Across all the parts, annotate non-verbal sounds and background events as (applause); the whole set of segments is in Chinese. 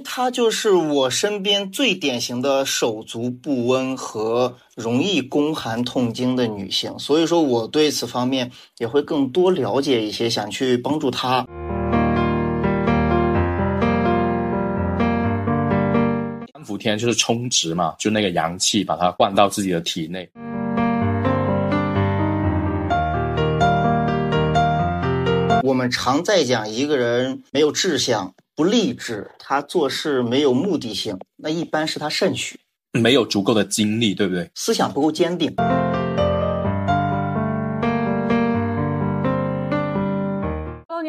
她就是我身边最典型的手足不温和容易宫寒痛经的女性，所以说我对此方面也会更多了解一些，想去帮助她。三伏天就是充值嘛，就那个阳气把它灌到自己的体内。我们常在讲一个人没有志向、不励志，他做事没有目的性，那一般是他肾虚，没有足够的精力，对不对？思想不够坚定。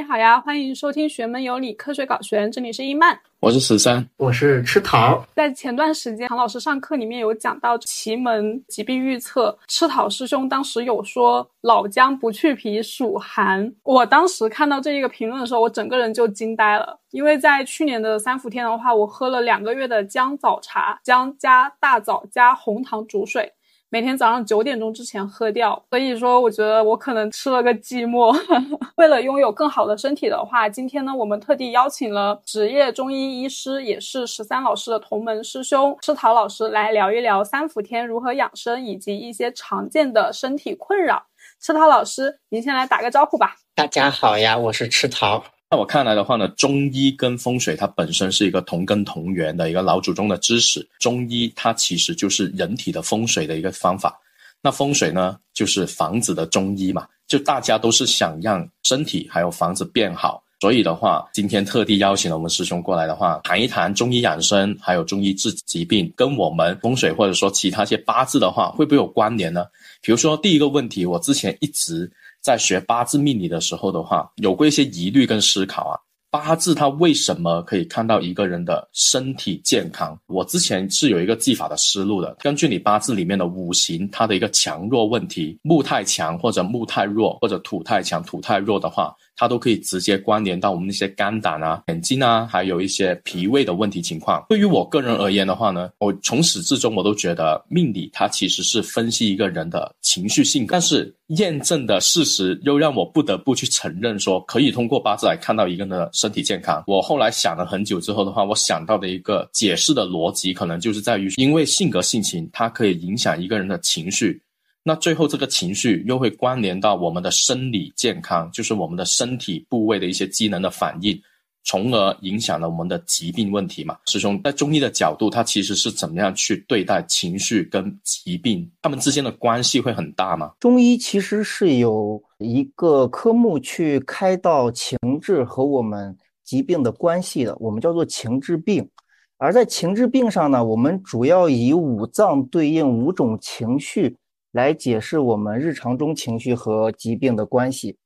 好呀，欢迎收听《学门有理，科学搞玄》，这里是伊曼。我是十三，我是吃桃。在前段时间，唐老师上课里面有讲到奇门疾病预测，吃桃师兄当时有说老姜不去皮属寒。我当时看到这一个评论的时候，我整个人就惊呆了，因为在去年的三伏天的话，我喝了两个月的姜枣茶，姜加大枣加红糖煮水。每天早上九点钟之前喝掉，所以说我觉得我可能吃了个寂寞。(laughs) 为了拥有更好的身体的话，今天呢，我们特地邀请了职业中医医师，也是十三老师的同门师兄吃桃老师来聊一聊三伏天如何养生，以及一些常见的身体困扰。吃桃老师，您先来打个招呼吧。大家好呀，我是吃桃。在我看来的话呢，中医跟风水它本身是一个同根同源的一个老祖宗的知识。中医它其实就是人体的风水的一个方法，那风水呢就是房子的中医嘛，就大家都是想让身体还有房子变好。所以的话，今天特地邀请了我们师兄过来的话，谈一谈中医养生，还有中医治疾病，跟我们风水或者说其他些八字的话，会不会有关联呢？比如说第一个问题，我之前一直。在学八字命理的时候的话，有过一些疑虑跟思考啊。八字它为什么可以看到一个人的身体健康？我之前是有一个技法的思路的。根据你八字里面的五行，它的一个强弱问题，木太强或者木太弱，或者土太强土太弱的话。它都可以直接关联到我们那些肝胆啊、眼睛啊，还有一些脾胃的问题情况。对于我个人而言的话呢，我从始至终我都觉得命理它其实是分析一个人的情绪性格，但是验证的事实又让我不得不去承认说，可以通过八字来看到一个人的身体健康。我后来想了很久之后的话，我想到的一个解释的逻辑，可能就是在于，因为性格性情，它可以影响一个人的情绪。那最后这个情绪又会关联到我们的生理健康，就是我们的身体部位的一些机能的反应，从而影响了我们的疾病问题嘛？师兄，在中医的角度，它其实是怎么样去对待情绪跟疾病？他们之间的关系会很大吗？中医其实是有一个科目去开到情志和我们疾病的关系的，我们叫做情志病。而在情志病上呢，我们主要以五脏对应五种情绪。来解释我们日常中情绪和疾病的关系，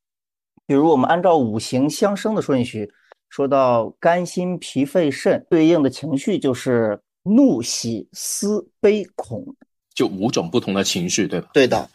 比如我们按照五行相生的顺序，说到肝、心、脾、肺、肾，对应的情绪就是怒、喜、思、悲、恐，就五种不同的情绪，对吧？对的，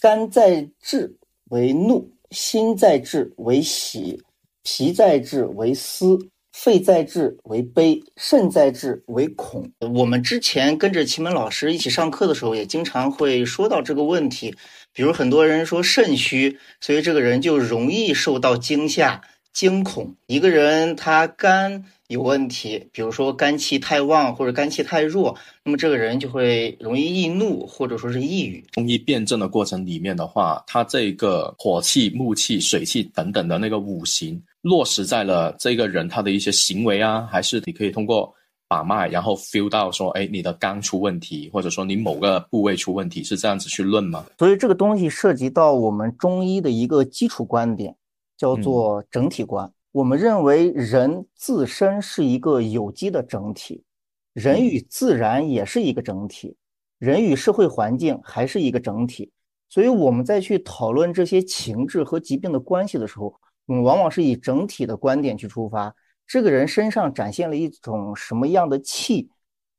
肝在志为怒，心在志为喜，脾在志为思。肺在志为悲，肾在志为恐。我们之前跟着奇门老师一起上课的时候，也经常会说到这个问题。比如很多人说肾虚，所以这个人就容易受到惊吓、惊恐。一个人他肝有问题，比如说肝气太旺或者肝气太弱，那么这个人就会容易易怒或者说是抑郁。中医辩证的过程里面的话，它这个火气、木气、水气等等的那个五行。落实在了这个人他的一些行为啊，还是你可以通过把脉，然后 feel 到说，哎，你的肝出问题，或者说你某个部位出问题，是这样子去论吗？所以这个东西涉及到我们中医的一个基础观点，叫做整体观。我们认为人自身是一个有机的整体，人与自然也是一个整体，人与社会环境还是一个整体。所以我们在去讨论这些情志和疾病的关系的时候。我们往往是以整体的观点去出发，这个人身上展现了一种什么样的气，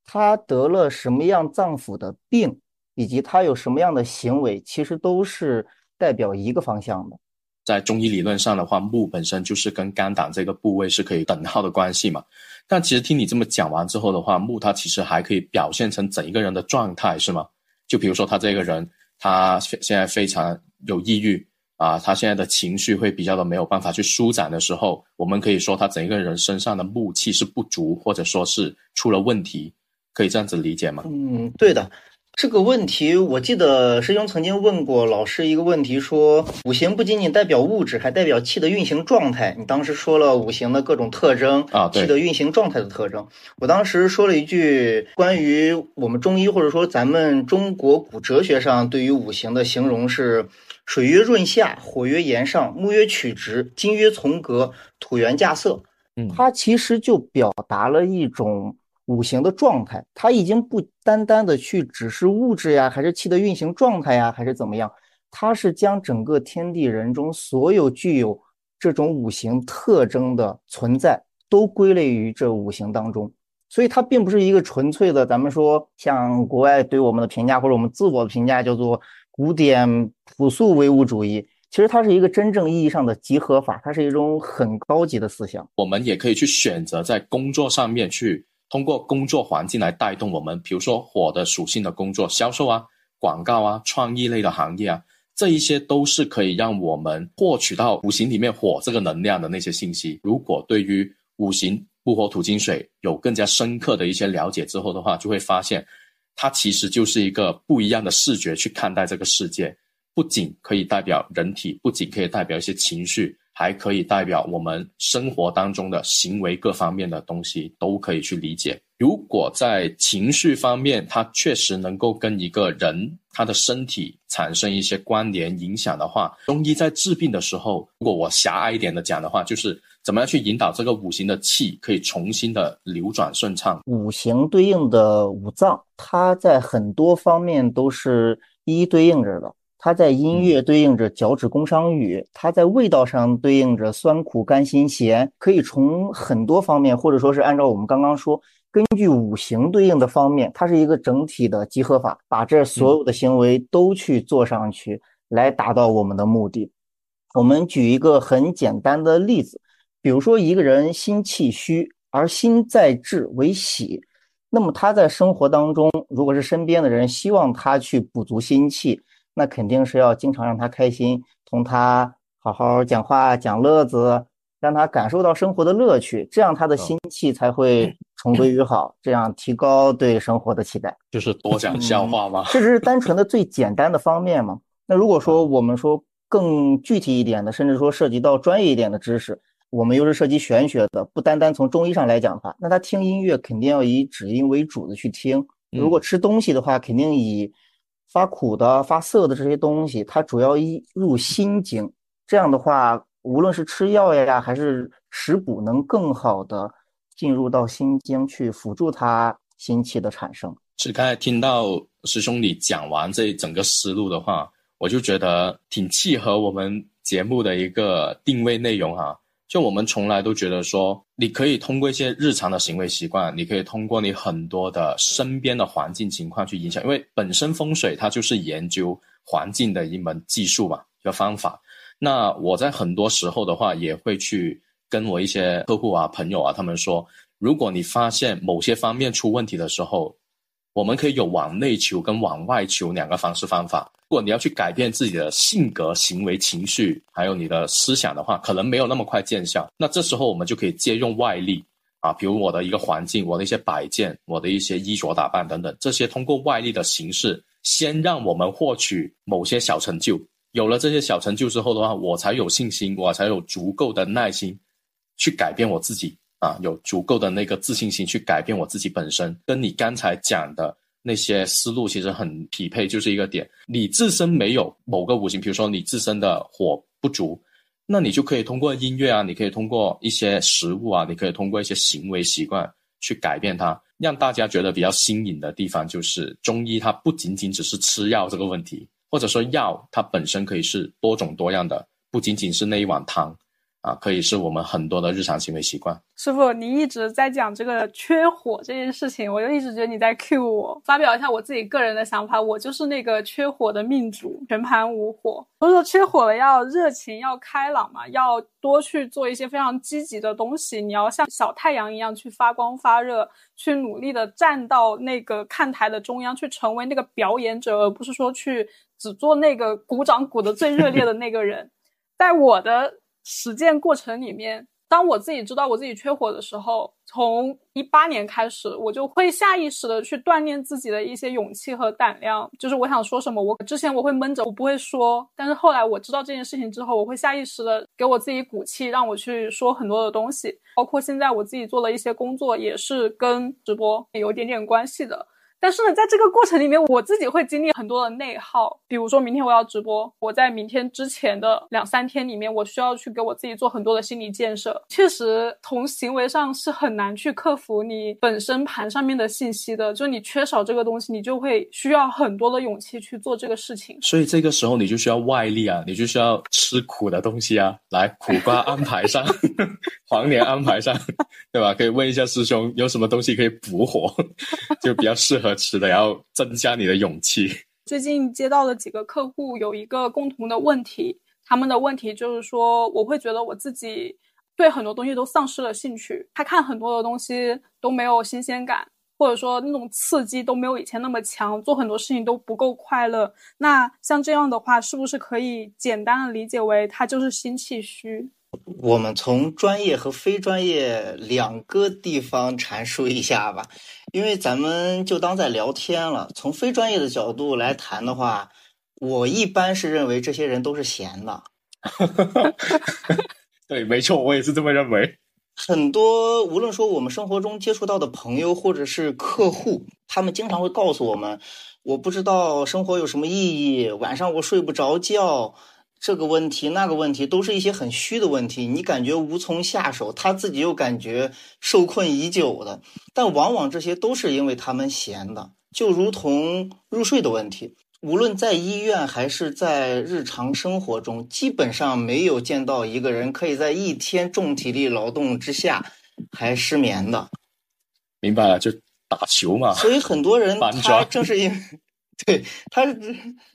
他得了什么样脏腑的病，以及他有什么样的行为，其实都是代表一个方向的。在中医理论上的话，木本身就是跟肝胆这个部位是可以等号的关系嘛。但其实听你这么讲完之后的话，木它其实还可以表现成整一个人的状态，是吗？就比如说他这个人，他现现在非常有抑郁。啊，他现在的情绪会比较的没有办法去舒展的时候，我们可以说他整个人身上的木气是不足，或者说是出了问题，可以这样子理解吗？嗯，对的。这个问题，我记得师兄曾经问过老师一个问题，说五行不仅仅代表物质，还代表气的运行状态。你当时说了五行的各种特征啊，气的运行状态的特征。我当时说了一句关于我们中医或者说咱们中国古哲学上对于五行的形容是：水曰润下，火曰炎上，木曰曲直，金曰从革，土元稼色。嗯，它其实就表达了一种。五行的状态，它已经不单单的去只是物质呀，还是气的运行状态呀，还是怎么样？它是将整个天地人中所有具有这种五行特征的存在，都归类于这五行当中。所以它并不是一个纯粹的，咱们说像国外对我们的评价或者我们自我的评价叫做古典朴素唯物主义。其实它是一个真正意义上的集合法，它是一种很高级的思想。我们也可以去选择在工作上面去。通过工作环境来带动我们，比如说火的属性的工作，销售啊、广告啊、创意类的行业啊，这一些都是可以让我们获取到五行里面火这个能量的那些信息。如果对于五行木火土金水有更加深刻的一些了解之后的话，就会发现，它其实就是一个不一样的视觉去看待这个世界，不仅可以代表人体，不仅可以代表一些情绪。还可以代表我们生活当中的行为各方面的东西都可以去理解。如果在情绪方面，它确实能够跟一个人他的身体产生一些关联影响的话，中医在治病的时候，如果我狭隘一点的讲的话，就是怎么样去引导这个五行的气可以重新的流转顺畅。五行对应的五脏，它在很多方面都是一一对应着的。它在音乐对应着脚趾宫商羽，它在味道上对应着酸苦甘辛咸，可以从很多方面，或者说是按照我们刚刚说，根据五行对应的方面，它是一个整体的集合法，把这所有的行为都去做上去，来达到我们的目的。我们举一个很简单的例子，比如说一个人心气虚，而心在志为喜，那么他在生活当中，如果是身边的人希望他去补足心气。那肯定是要经常让他开心，同他好好讲话讲乐子，让他感受到生活的乐趣，这样他的心气才会重归于好，这样提高对生活的期待。就是多讲笑话吗？这只是单纯的最简单的方面嘛。那如果说我们说更具体一点的，甚至说涉及到专业一点的知识，我们又是涉及玄学的，不单单从中医上来讲的话，那他听音乐肯定要以止音为主的去听。如果吃东西的话，肯定以。发苦的、发涩的这些东西，它主要一入心经。这样的话，无论是吃药呀，还是食补，能更好的进入到心经去辅助它心气的产生。是刚才听到师兄你讲完这整个思路的话，我就觉得挺契合我们节目的一个定位内容哈。就我们从来都觉得说，你可以通过一些日常的行为习惯，你可以通过你很多的身边的环境情况去影响，因为本身风水它就是研究环境的一门技术嘛，一个方法。那我在很多时候的话，也会去跟我一些客户啊、朋友啊，他们说，如果你发现某些方面出问题的时候，我们可以有往内求跟往外求两个方式方法。如果你要去改变自己的性格、行为、情绪，还有你的思想的话，可能没有那么快见效。那这时候我们就可以借用外力啊，比如我的一个环境、我的一些摆件、我的一些衣着打扮等等，这些通过外力的形式，先让我们获取某些小成就。有了这些小成就之后的话，我才有信心，我才有足够的耐心去改变我自己。啊，有足够的那个自信心去改变我自己本身，跟你刚才讲的那些思路其实很匹配，就是一个点。你自身没有某个五行，比如说你自身的火不足，那你就可以通过音乐啊，你可以通过一些食物啊，你可以通过一些行为习惯去改变它。让大家觉得比较新颖的地方，就是中医它不仅仅只是吃药这个问题，或者说药它本身可以是多种多样的，不仅仅是那一碗汤。啊，可以是我们很多的日常行为习惯。师傅，你一直在讲这个缺火这件事情，我就一直觉得你在 cue 我，发表一下我自己个人的想法。我就是那个缺火的命主，全盘无火。都说缺火了要热情，要开朗嘛，要多去做一些非常积极的东西。你要像小太阳一样去发光发热，去努力的站到那个看台的中央，去成为那个表演者，而不是说去只做那个鼓掌鼓的最热烈的那个人。在我的实践过程里面。当我自己知道我自己缺火的时候，从一八年开始，我就会下意识的去锻炼自己的一些勇气和胆量。就是我想说什么，我之前我会闷着，我不会说。但是后来我知道这件事情之后，我会下意识的给我自己鼓气，让我去说很多的东西。包括现在我自己做了一些工作，也是跟直播有点点关系的。但是呢，在这个过程里面，我自己会经历很多的内耗。比如说明天我要直播，我在明天之前的两三天里面，我需要去给我自己做很多的心理建设。确实，从行为上是很难去克服你本身盘上面的信息的。就你缺少这个东西，你就会需要很多的勇气去做这个事情。所以这个时候你就需要外力啊，你就需要吃苦的东西啊，来苦瓜安排上，(laughs) 黄连安排上，对吧？可以问一下师兄，有什么东西可以补火，(laughs) 就比较适合。吃的，然后增加你的勇气。最近接到的几个客户有一个共同的问题，他们的问题就是说，我会觉得我自己对很多东西都丧失了兴趣，他看很多的东西都没有新鲜感，或者说那种刺激都没有以前那么强，做很多事情都不够快乐。那像这样的话，是不是可以简单的理解为他就是心气虚？我们从专业和非专业两个地方阐述一下吧，因为咱们就当在聊天了。从非专业的角度来谈的话，我一般是认为这些人都是闲的。(laughs) 对，没错，我也是这么认为。很多无论说我们生活中接触到的朋友或者是客户，他们经常会告诉我们：“我不知道生活有什么意义，晚上我睡不着觉。”这个问题、那个问题，都是一些很虚的问题，你感觉无从下手，他自己又感觉受困已久的。但往往这些都是因为他们闲的，就如同入睡的问题，无论在医院还是在日常生活中，基本上没有见到一个人可以在一天重体力劳动之下还失眠的。明白了，就打球嘛。所以很多人他正是因为。(laughs) 对他，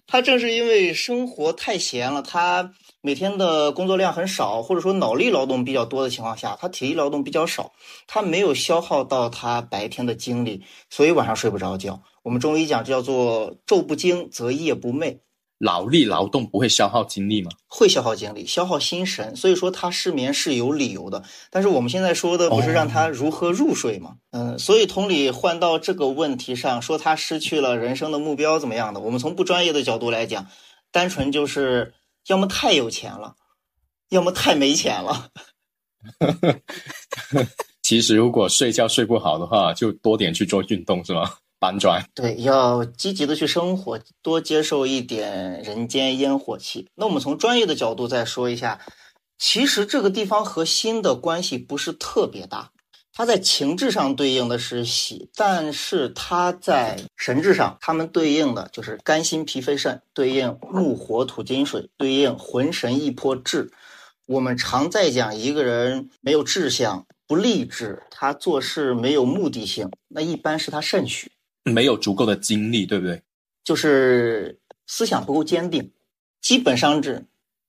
他正是因为生活太闲了，他每天的工作量很少，或者说脑力劳动比较多的情况下，他体力劳动比较少，他没有消耗到他白天的精力，所以晚上睡不着觉。我们中医讲这叫做“昼不惊则夜不寐”。脑力劳动不会消耗精力吗？会消耗精力，消耗心神，所以说他失眠是有理由的。但是我们现在说的不是让他如何入睡吗？嗯，所以同理换到这个问题上，说他失去了人生的目标怎么样的？我们从不专业的角度来讲，单纯就是要么太有钱了，要么太没钱了。(laughs) (laughs) 其实如果睡觉睡不好的话，就多点去做运动，是吗？搬砖，对，要积极的去生活，多接受一点人间烟火气。那我们从专业的角度再说一下，其实这个地方和心的关系不是特别大，它在情志上对应的是喜，但是它在神志上，它们对应的就是肝心脾肺肾，对应木火土金水，对应魂神意魄志。我们常在讲一个人没有志向、不励志，他做事没有目的性，那一般是他肾虚。没有足够的精力，对不对？就是思想不够坚定，基本上是，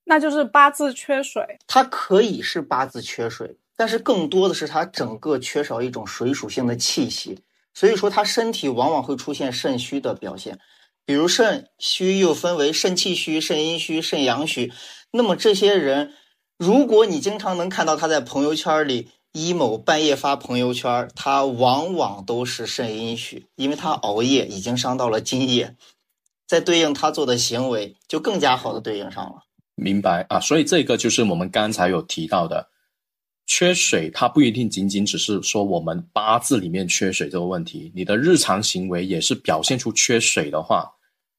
那就是八字缺水。它可以是八字缺水，但是更多的是它整个缺少一种水属性的气息，所以说他身体往往会出现肾虚的表现。比如肾虚又分为肾气虚、肾阴虚、肾阳虚。那么这些人，如果你经常能看到他在朋友圈里。一某半夜发朋友圈，他往往都是肾阴虚，因为他熬夜已经伤到了津液，在对应他做的行为，就更加好的对应上了。明白啊，所以这个就是我们刚才有提到的，缺水，它不一定仅仅只是说我们八字里面缺水这个问题，你的日常行为也是表现出缺水的话，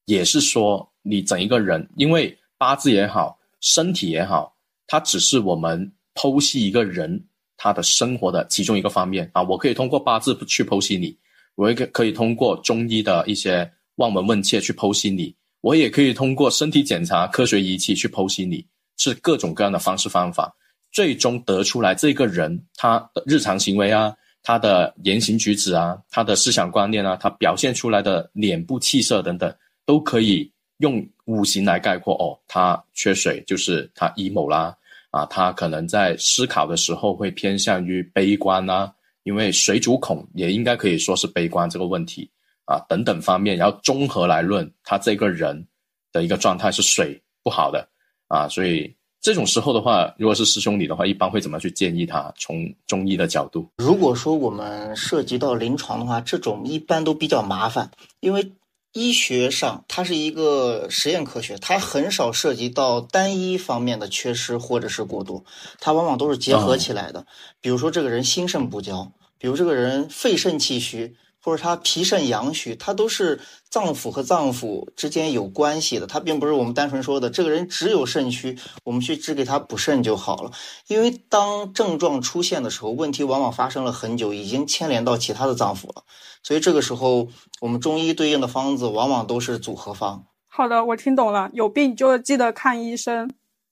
也是说你整一个人，因为八字也好，身体也好，它只是我们剖析一个人。他的生活的其中一个方面啊，我可以通过八字去剖析你，我也可可以通过中医的一些望闻问切去剖析你，我也可以通过身体检查科学仪器去剖析你，是各种各样的方式方法，最终得出来这个人他的日常行为啊，他的言行举止啊，他的思想观念啊，他表现出来的脸部气色等等，都可以用五行来概括哦，他缺水就是他 emo 啦。啊，他可能在思考的时候会偏向于悲观啊，因为水主恐，也应该可以说是悲观这个问题啊，等等方面，然后综合来论，他这个人的一个状态是水不好的啊，所以这种时候的话，如果是师兄你的话，一般会怎么去建议他？从中医的角度，如果说我们涉及到临床的话，这种一般都比较麻烦，因为医学上它是一个实验科学，它很少涉及到单一方面的缺失或者是过多，它往往都是结合起来的。比如说这个人心肾不交，比如这个人肺肾气虚。或者他脾肾阳虚，它都是脏腑和脏腑之间有关系的。它并不是我们单纯说的这个人只有肾虚，我们去只给他补肾就好了。因为当症状出现的时候，问题往往发生了很久，已经牵连到其他的脏腑了。所以这个时候，我们中医对应的方子往往都是组合方。好的，我听懂了。有病就记得看医生，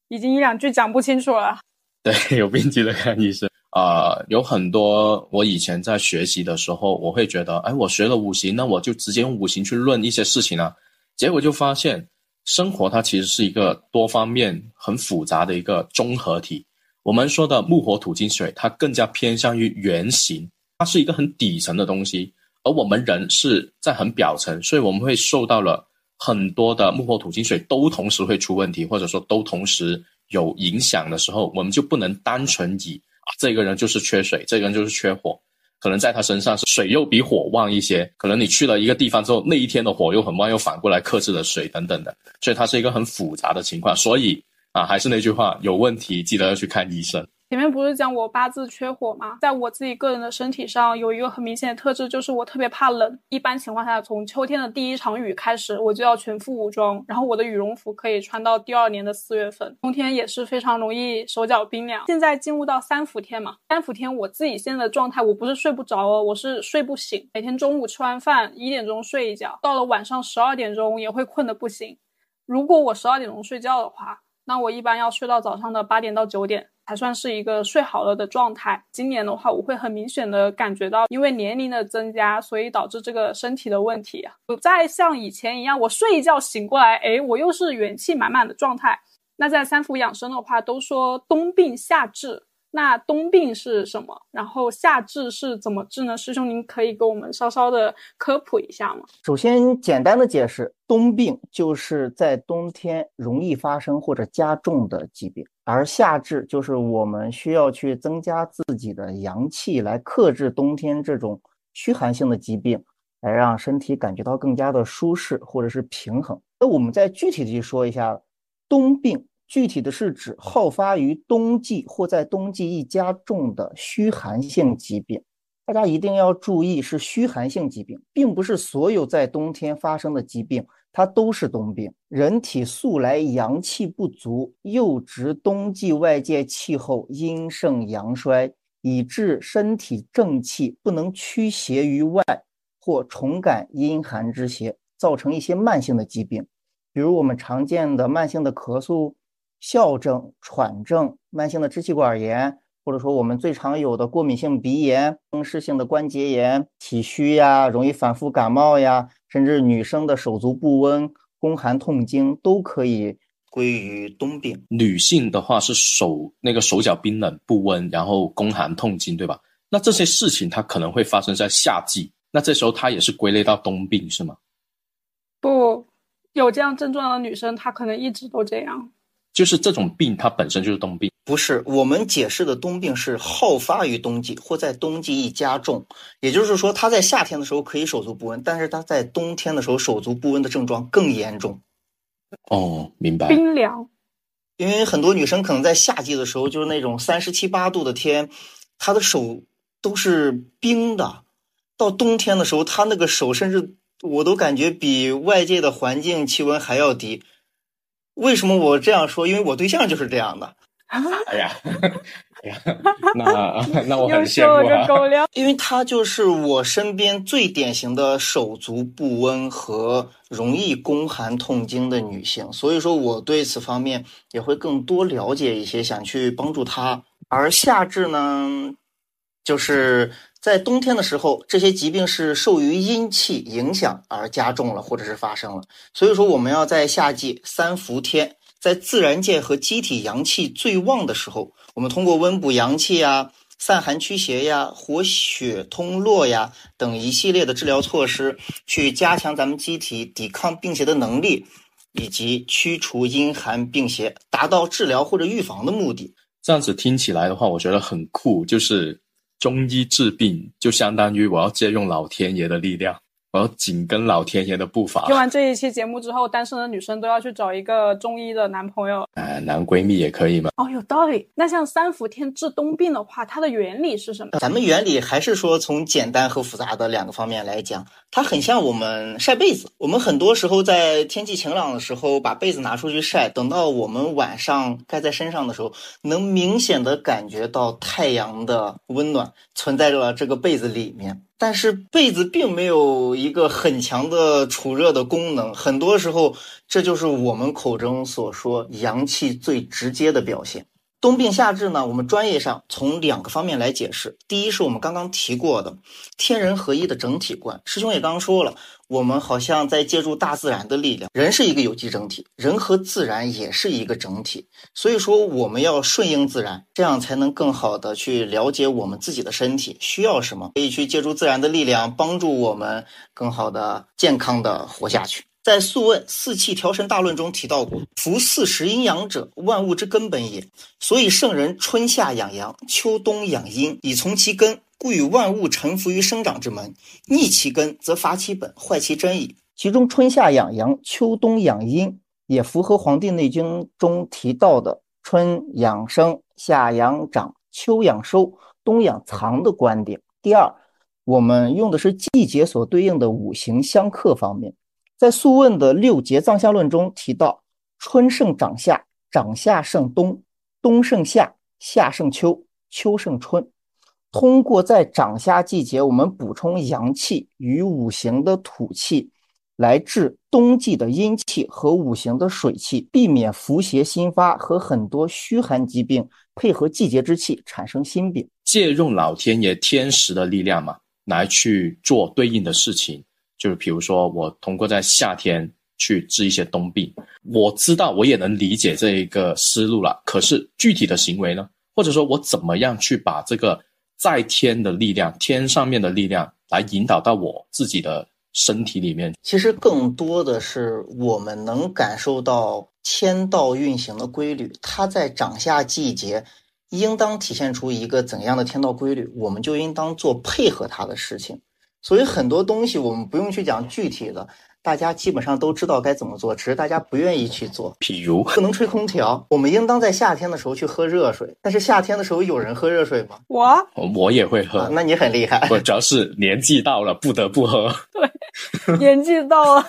已经一两句讲不清楚了。(laughs) 对，有病记得看医生。啊，有很多我以前在学习的时候，我会觉得，哎，我学了五行，那我就直接用五行去论一些事情啊。结果就发现，生活它其实是一个多方面、很复杂的一个综合体。我们说的木、火、土、金、水，它更加偏向于原形，它是一个很底层的东西。而我们人是在很表层，所以我们会受到了很多的木、火、土、金、水都同时会出问题，或者说都同时有影响的时候，我们就不能单纯以。这个人就是缺水，这个人就是缺火，可能在他身上是水又比火旺一些，可能你去了一个地方之后，那一天的火又很旺，又反过来克制了水等等的，所以它是一个很复杂的情况。所以啊，还是那句话，有问题记得要去看医生。前面不是讲我八字缺火吗？在我自己个人的身体上有一个很明显的特质，就是我特别怕冷。一般情况下，从秋天的第一场雨开始，我就要全副武装，然后我的羽绒服可以穿到第二年的四月份。冬天也是非常容易手脚冰凉。现在进入到三伏天嘛，三伏天我自己现在的状态，我不是睡不着哦，我是睡不醒。每天中午吃完饭一点钟睡一觉，到了晚上十二点钟也会困得不行。如果我十二点钟睡觉的话，那我一般要睡到早上的八点到九点。还算是一个睡好了的状态。今年的话，我会很明显的感觉到，因为年龄的增加，所以导致这个身体的问题不再像以前一样，我睡一觉醒过来，哎，我又是元气满满的状态。那在三伏养生的话，都说冬病夏治。那冬病是什么？然后夏治是怎么治呢？师兄，您可以给我们稍稍的科普一下吗？首先，简单的解释，冬病就是在冬天容易发生或者加重的疾病，而夏治就是我们需要去增加自己的阳气来克制冬天这种虚寒性的疾病，来让身体感觉到更加的舒适或者是平衡。那我们再具体的去说一下冬病。具体的是指好发于冬季或在冬季易加重的虚寒性疾病。大家一定要注意，是虚寒性疾病，并不是所有在冬天发生的疾病它都是冬病。人体素来阳气不足，又值冬季外界气候阴盛阳衰，以致身体正气不能驱邪于外，或重感阴寒之邪，造成一些慢性的疾病，比如我们常见的慢性的咳嗽。哮症、喘症、慢性的支气管炎，或者说我们最常有的过敏性鼻炎、风湿性的关节炎、体虚呀、容易反复感冒呀，甚至女生的手足不温、宫寒痛经，都可以归于冬病。女性的话是手那个手脚冰冷不温，然后宫寒痛经，对吧？那这些事情它可能会发生在夏季，那这时候它也是归类到冬病是吗？不，有这样症状的女生，她可能一直都这样。就是这种病，它本身就是冬病，不是我们解释的冬病是好发于冬季或在冬季易加重，也就是说，它在夏天的时候可以手足不温，但是它在冬天的时候手足不温的症状更严重。哦，明白。冰凉，因为很多女生可能在夏季的时候，就是那种三十七八度的天，她的手都是冰的，到冬天的时候，她那个手甚至我都感觉比外界的环境气温还要低。为什么我这样说？因为我对象就是这样的。(laughs) 哎呀，哎呀，(laughs) 那那我很羡慕啊。因为他就是我身边最典型的手足不温和容易宫寒痛经的女性，所以说我对此方面也会更多了解一些，想去帮助她。而夏至呢，就是。在冬天的时候，这些疾病是受于阴气影响而加重了，或者是发生了。所以说，我们要在夏季三伏天，在自然界和机体阳气最旺的时候，我们通过温补阳气呀、散寒驱邪呀、活血通络呀等一系列的治疗措施，去加强咱们机体抵抗病邪的能力，以及驱除阴寒病邪，达到治疗或者预防的目的。这样子听起来的话，我觉得很酷，就是中医治病，就相当于我要借用老天爷的力量。我要紧跟老天爷的步伐。听完这一期节目之后，单身的女生都要去找一个中医的男朋友。哎，男闺蜜也可以吗？哦，有道理。那像三伏天治冬病的话，它的原理是什么？咱们原理还是说从简单和复杂的两个方面来讲，它很像我们晒被子。我们很多时候在天气晴朗的时候把被子拿出去晒，等到我们晚上盖在身上的时候，能明显的感觉到太阳的温暖存在着这个被子里面。但是被子并没有一个很强的储热的功能，很多时候这就是我们口中所说阳气最直接的表现。冬病夏治呢，我们专业上从两个方面来解释。第一是我们刚刚提过的天人合一的整体观，师兄也刚刚说了，我们好像在借助大自然的力量。人是一个有机整体，人和自然也是一个整体，所以说我们要顺应自然，这样才能更好的去了解我们自己的身体需要什么，可以去借助自然的力量帮助我们更好的健康的活下去。在《素问·四气调神大论》中提到过：“夫四时阴阳者，万物之根本也。所以圣人春夏养阳，秋冬养阴，以从其根，故与万物臣服于生长之门。逆其根，则伐其本，坏其真矣。”其中春夏养阳，秋冬养阴，也符合《黄帝内经》中提到的“春养生，夏养长，秋养收，冬养藏”的观点。第二，我们用的是季节所对应的五行相克方面。在《素问》的六节藏象论中提到，春胜长夏，长夏胜冬，冬胜夏，夏胜秋，秋胜春。通过在长夏季节，我们补充阳气与五行的土气，来治冬季的阴气和五行的水气，避免伏邪心发和很多虚寒疾病配合季节之气产生心病。借用老天爷天时的力量嘛，来去做对应的事情。就是比如说，我通过在夏天去治一些冬病，我知道我也能理解这一个思路了。可是具体的行为呢？或者说我怎么样去把这个在天的力量、天上面的力量来引导到我自己的身体里面？其实更多的是我们能感受到天道运行的规律，它在长夏季节应当体现出一个怎样的天道规律，我们就应当做配合它的事情。所以很多东西我们不用去讲具体的，大家基本上都知道该怎么做，只是大家不愿意去做。比如不能吹空调，我们应当在夏天的时候去喝热水。但是夏天的时候有人喝热水吗？我我也会喝，那你很厉害。我主要是年纪到了，不得不喝。对，年纪到了。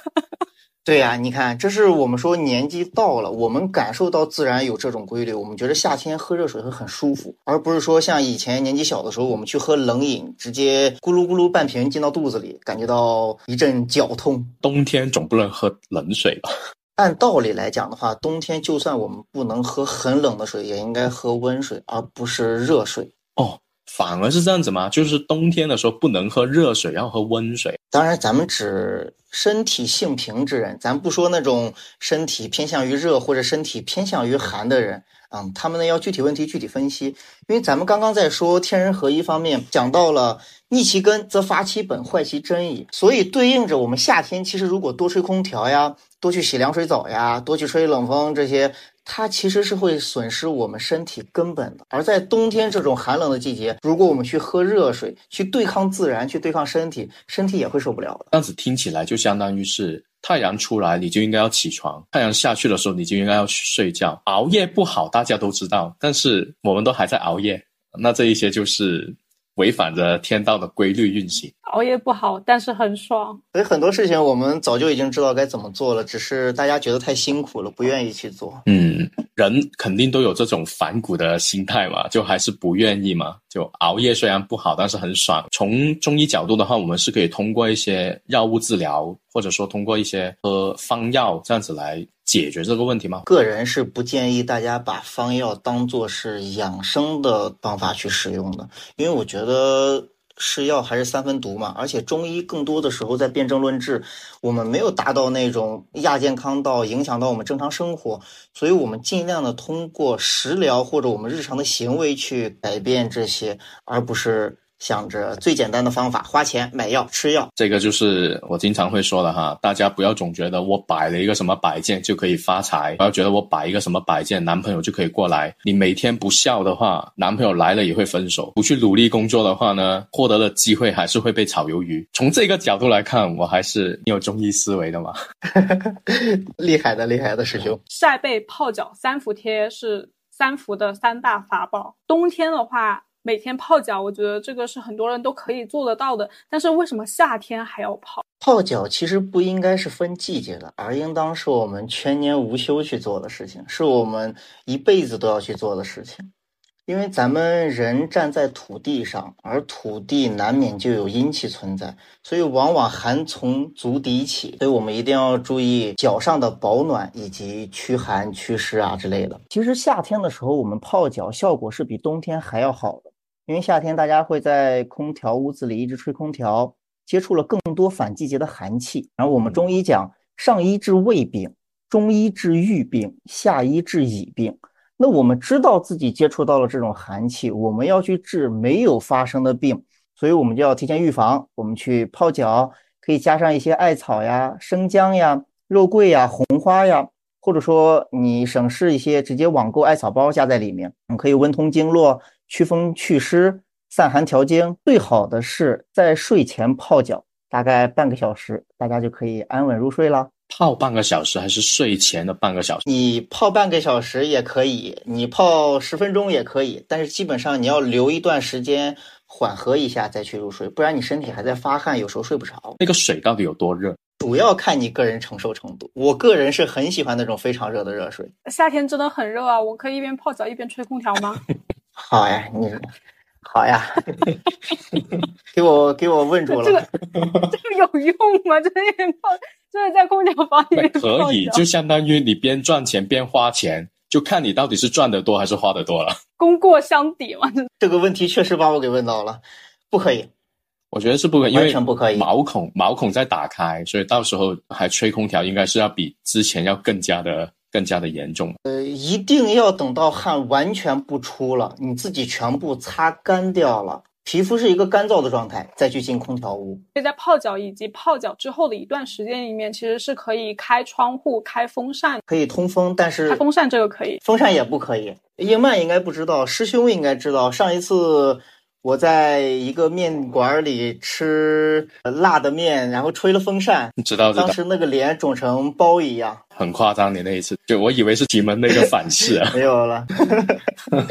对呀，你看，这是我们说年纪到了，我们感受到自然有这种规律，我们觉得夏天喝热水会很舒服，而不是说像以前年纪小的时候，我们去喝冷饮，直接咕噜咕噜半瓶进到肚子里，感觉到一阵绞痛。冬天总不能喝冷水吧？(laughs) 按道理来讲的话，冬天就算我们不能喝很冷的水，也应该喝温水，而不是热水。哦。反而是这样子吗？就是冬天的时候不能喝热水，要喝温水。当然，咱们指身体性平之人，咱不说那种身体偏向于热或者身体偏向于寒的人。嗯，他们呢要具体问题具体分析。因为咱们刚刚在说天人合一方面讲到了逆其根则伐其本，坏其真矣。所以对应着我们夏天，其实如果多吹空调呀，多去洗凉水澡呀，多去吹冷风这些。它其实是会损失我们身体根本的，而在冬天这种寒冷的季节，如果我们去喝热水，去对抗自然，去对抗身体，身体也会受不了的。这样子听起来就相当于是太阳出来你就应该要起床，太阳下去的时候你就应该要去睡觉。熬夜不好，大家都知道，但是我们都还在熬夜，那这一些就是。违反着天道的规律运行，熬夜不好，但是很爽。所以很多事情我们早就已经知道该怎么做了，只是大家觉得太辛苦了，不愿意去做。嗯，人肯定都有这种反骨的心态嘛，就还是不愿意嘛。就熬夜虽然不好，但是很爽。从中医角度的话，我们是可以通过一些药物治疗，或者说通过一些喝方药这样子来。解决这个问题吗？个人是不建议大家把方药当做是养生的方法去使用的，因为我觉得是药还是三分毒嘛。而且中医更多的时候在辨证论治，我们没有达到那种亚健康到影响到我们正常生活，所以我们尽量的通过食疗或者我们日常的行为去改变这些，而不是。想着最简单的方法，花钱买药吃药。这个就是我经常会说的哈，大家不要总觉得我摆了一个什么摆件就可以发财，不要觉得我摆一个什么摆件，男朋友就可以过来。你每天不笑的话，男朋友来了也会分手；不去努力工作的话呢，获得的机会还是会被炒鱿鱼。从这个角度来看，我还是有中医思维的嘛。(laughs) 厉害的，厉害的师兄。晒背泡脚三伏贴是三伏的三大法宝。冬天的话。每天泡脚，我觉得这个是很多人都可以做得到的。但是为什么夏天还要泡？泡脚其实不应该是分季节的，而应当是我们全年无休去做的事情，是我们一辈子都要去做的事情。因为咱们人站在土地上，而土地难免就有阴气存在，所以往往寒从足底起，所以我们一定要注意脚上的保暖以及驱寒祛湿啊之类的。其实夏天的时候，我们泡脚效果是比冬天还要好的。因为夏天大家会在空调屋子里一直吹空调，接触了更多反季节的寒气。然后我们中医讲，上医治胃病，中医治郁病，下医治乙病。那我们知道自己接触到了这种寒气，我们要去治没有发生的病，所以我们就要提前预防。我们去泡脚，可以加上一些艾草呀、生姜呀、肉桂呀、红花呀，或者说你省事一些，直接网购艾草包加在里面，你可以温通经络。祛风祛湿、散寒调经，最好的是在睡前泡脚，大概半个小时，大家就可以安稳入睡了。泡半个小时还是睡前的半个小时？你泡半个小时也可以，你泡十分钟也可以，但是基本上你要留一段时间缓和一下再去入睡，不然你身体还在发汗，有时候睡不着。那个水到底有多热？主要看你个人承受程度。我个人是很喜欢那种非常热的热水。夏天真的很热啊，我可以一边泡脚一边吹空调吗？(laughs) 好呀，你好呀，(laughs) 给我给我问住了。这个这个有用吗？这边泡，这是在空调房里面可以，就相当于你边赚钱边花钱，就看你到底是赚的多还是花的多了。(laughs) 功过相抵嘛。这个问题确实把我给问到了，不可以。我觉得是不可以，完全不可以。毛孔毛孔在打开，所以到时候还吹空调，应该是要比之前要更加的。更加的严重，呃，一定要等到汗完全不出了，你自己全部擦干掉了，皮肤是一个干燥的状态，再去进空调屋。所以在泡脚以及泡脚之后的一段时间里面，其实是可以开窗户、开风扇，可以通风，但是开风扇这个可以，风扇也不可以。叶曼应该不知道，师兄应该知道，上一次。我在一个面馆里吃辣的面，然后吹了风扇，知道知道。当时那个脸肿成包一样，很夸张。你那一次，就我以为是你们那个反噬啊，(laughs) 没有了，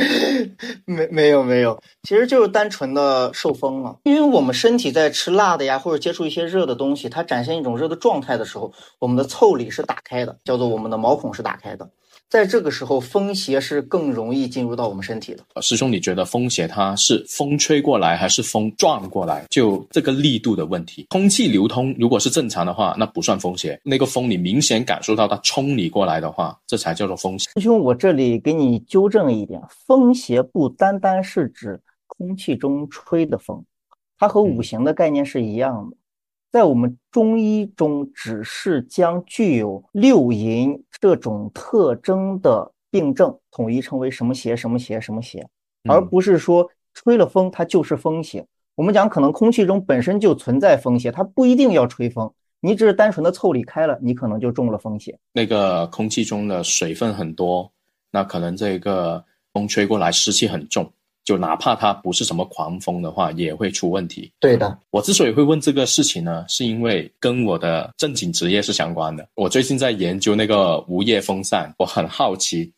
(laughs) 没没有没有，其实就是单纯的受风了。因为我们身体在吃辣的呀，或者接触一些热的东西，它展现一种热的状态的时候，我们的腠理是打开的，叫做我们的毛孔是打开的。在这个时候，风邪是更容易进入到我们身体的。师兄，你觉得风邪它是风吹过来还是风撞过来？就这个力度的问题。空气流通如果是正常的话，那不算风邪。那个风你明显感受到它冲你过来的话，这才叫做风邪。师兄，我这里给你纠正一点，风邪不单单是指空气中吹的风，它和五行的概念是一样的。在我们中医中，只是将具有六淫这种特征的病症统一称为什么邪、什么邪、什么邪，而不是说吹了风它就是风邪。我们讲可能空气中本身就存在风邪，它不一定要吹风，你只是单纯的凑理开了，你可能就中了风邪。那个空气中的水分很多，那可能这个风吹过来湿气很重。就哪怕它不是什么狂风的话，也会出问题。对的，我之所以会问这个事情呢，是因为跟我的正经职业是相关的。我最近在研究那个无叶风扇，我很好奇，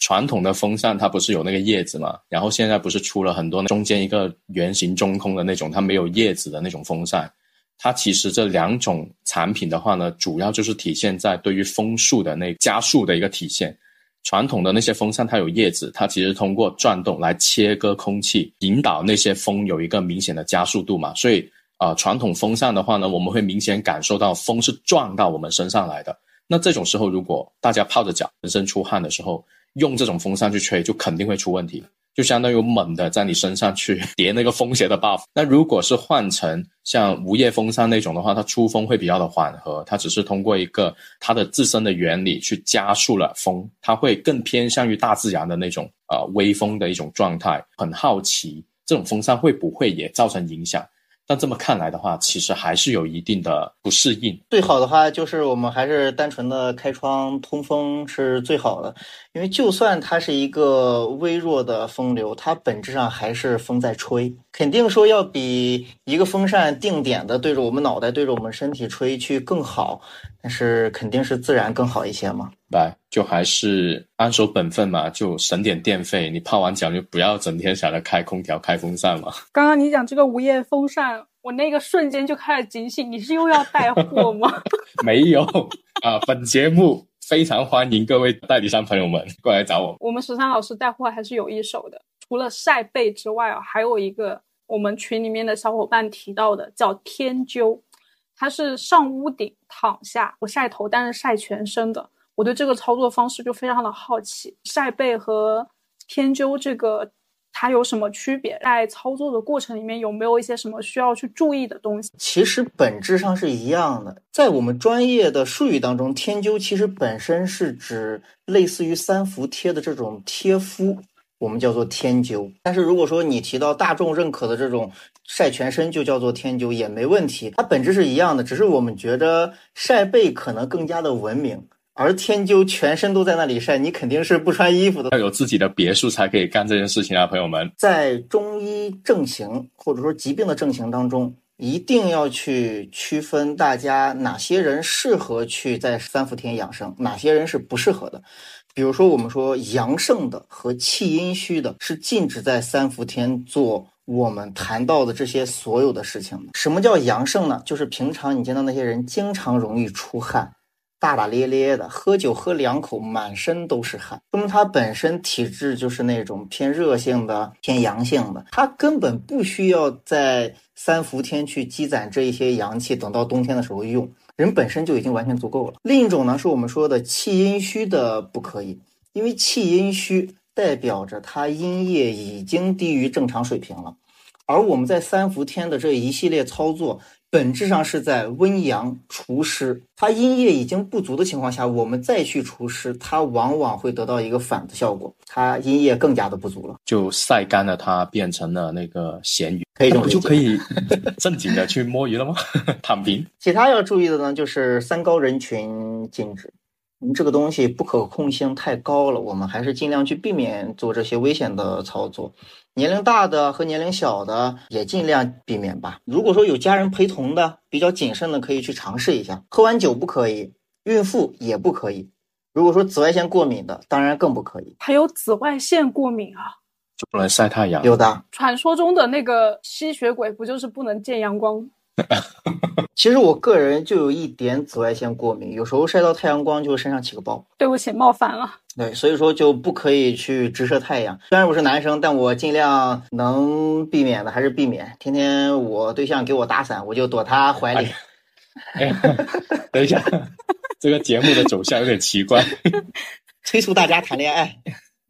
传统的风扇它不是有那个叶子嘛？然后现在不是出了很多中间一个圆形中空的那种，它没有叶子的那种风扇。它其实这两种产品的话呢，主要就是体现在对于风速的那加速的一个体现。传统的那些风扇，它有叶子，它其实通过转动来切割空气，引导那些风有一个明显的加速度嘛。所以啊，传统风扇的话呢，我们会明显感受到风是撞到我们身上来的。那这种时候，如果大家泡着脚、浑身出汗的时候，用这种风扇去吹，就肯定会出问题。就相当于猛的在你身上去 (laughs) 叠那个风邪的 buff。那如果是换成像无叶风扇那种的话，它出风会比较的缓和，它只是通过一个它的自身的原理去加速了风，它会更偏向于大自然的那种呃微风的一种状态。很好奇这种风扇会不会也造成影响？那这么看来的话，其实还是有一定的不适应。最好的话就是我们还是单纯的开窗通风是最好的，因为就算它是一个微弱的风流，它本质上还是风在吹，肯定说要比一个风扇定点的对着我们脑袋、对着我们身体吹去更好，但是肯定是自然更好一些嘛。来，就还是安守本分嘛，就省点电费。你泡完脚就不要整天想着开空调、开风扇嘛。(laughs) 刚刚你讲这个无叶风扇，我那个瞬间就开始警醒，你是又要带货吗？(laughs) 没有啊，本节目非常欢迎各位代理商朋友们过来找我。我们十三老师带货还是有一手的，除了晒背之外啊，还有一个我们群里面的小伙伴提到的叫天灸，它是上屋顶躺下不晒头，但是晒全身的。我对这个操作方式就非常的好奇，晒背和天灸这个它有什么区别？在操作的过程里面有没有一些什么需要去注意的东西？其实本质上是一样的，在我们专业的术语当中，天灸其实本身是指类似于三伏贴的这种贴敷，我们叫做天灸。但是如果说你提到大众认可的这种晒全身，就叫做天灸也没问题，它本质是一样的，只是我们觉得晒背可能更加的文明。而天灸全身都在那里晒，你肯定是不穿衣服的。要有自己的别墅才可以干这件事情啊，朋友们。在中医症型或者说疾病的症型当中，一定要去区分大家哪些人适合去在三伏天养生，哪些人是不适合的。比如说，我们说阳盛的和气阴虚的，是禁止在三伏天做我们谈到的这些所有的事情。什么叫阳盛呢？就是平常你见到那些人经常容易出汗。大大咧咧的，喝酒喝两口，满身都是汗，说明他本身体质就是那种偏热性的、偏阳性的，他根本不需要在三伏天去积攒这一些阳气，等到冬天的时候用，人本身就已经完全足够了。另一种呢，是我们说的气阴虚的不可以，因为气阴虚代表着它阴液已经低于正常水平了，而我们在三伏天的这一系列操作。本质上是在温阳除湿，它阴液已经不足的情况下，我们再去除湿，它往往会得到一个反的效果，它阴液更加的不足了，就晒干了，它变成了那个咸鱼，可以不就可以 (laughs) 正经的去摸鱼了吗？(laughs) 躺平。其他要注意的呢，就是三高人群禁止。嗯，这个东西不可控性太高了，我们还是尽量去避免做这些危险的操作。年龄大的和年龄小的也尽量避免吧。如果说有家人陪同的，比较谨慎的可以去尝试一下。喝完酒不可以，孕妇也不可以。如果说紫外线过敏的，当然更不可以。还有紫外线过敏啊，就不能晒太阳。有的，传说中的那个吸血鬼不就是不能见阳光？(laughs) 其实我个人就有一点紫外线过敏，有时候晒到太阳光就身上起个包。对不起，冒犯了。对，所以说就不可以去直射太阳。虽然我是男生，但我尽量能避免的还是避免。天天我对象给我打伞，我就躲他怀里。等一下，(laughs) 这个节目的走向有点奇怪，(laughs) 催促大家谈恋爱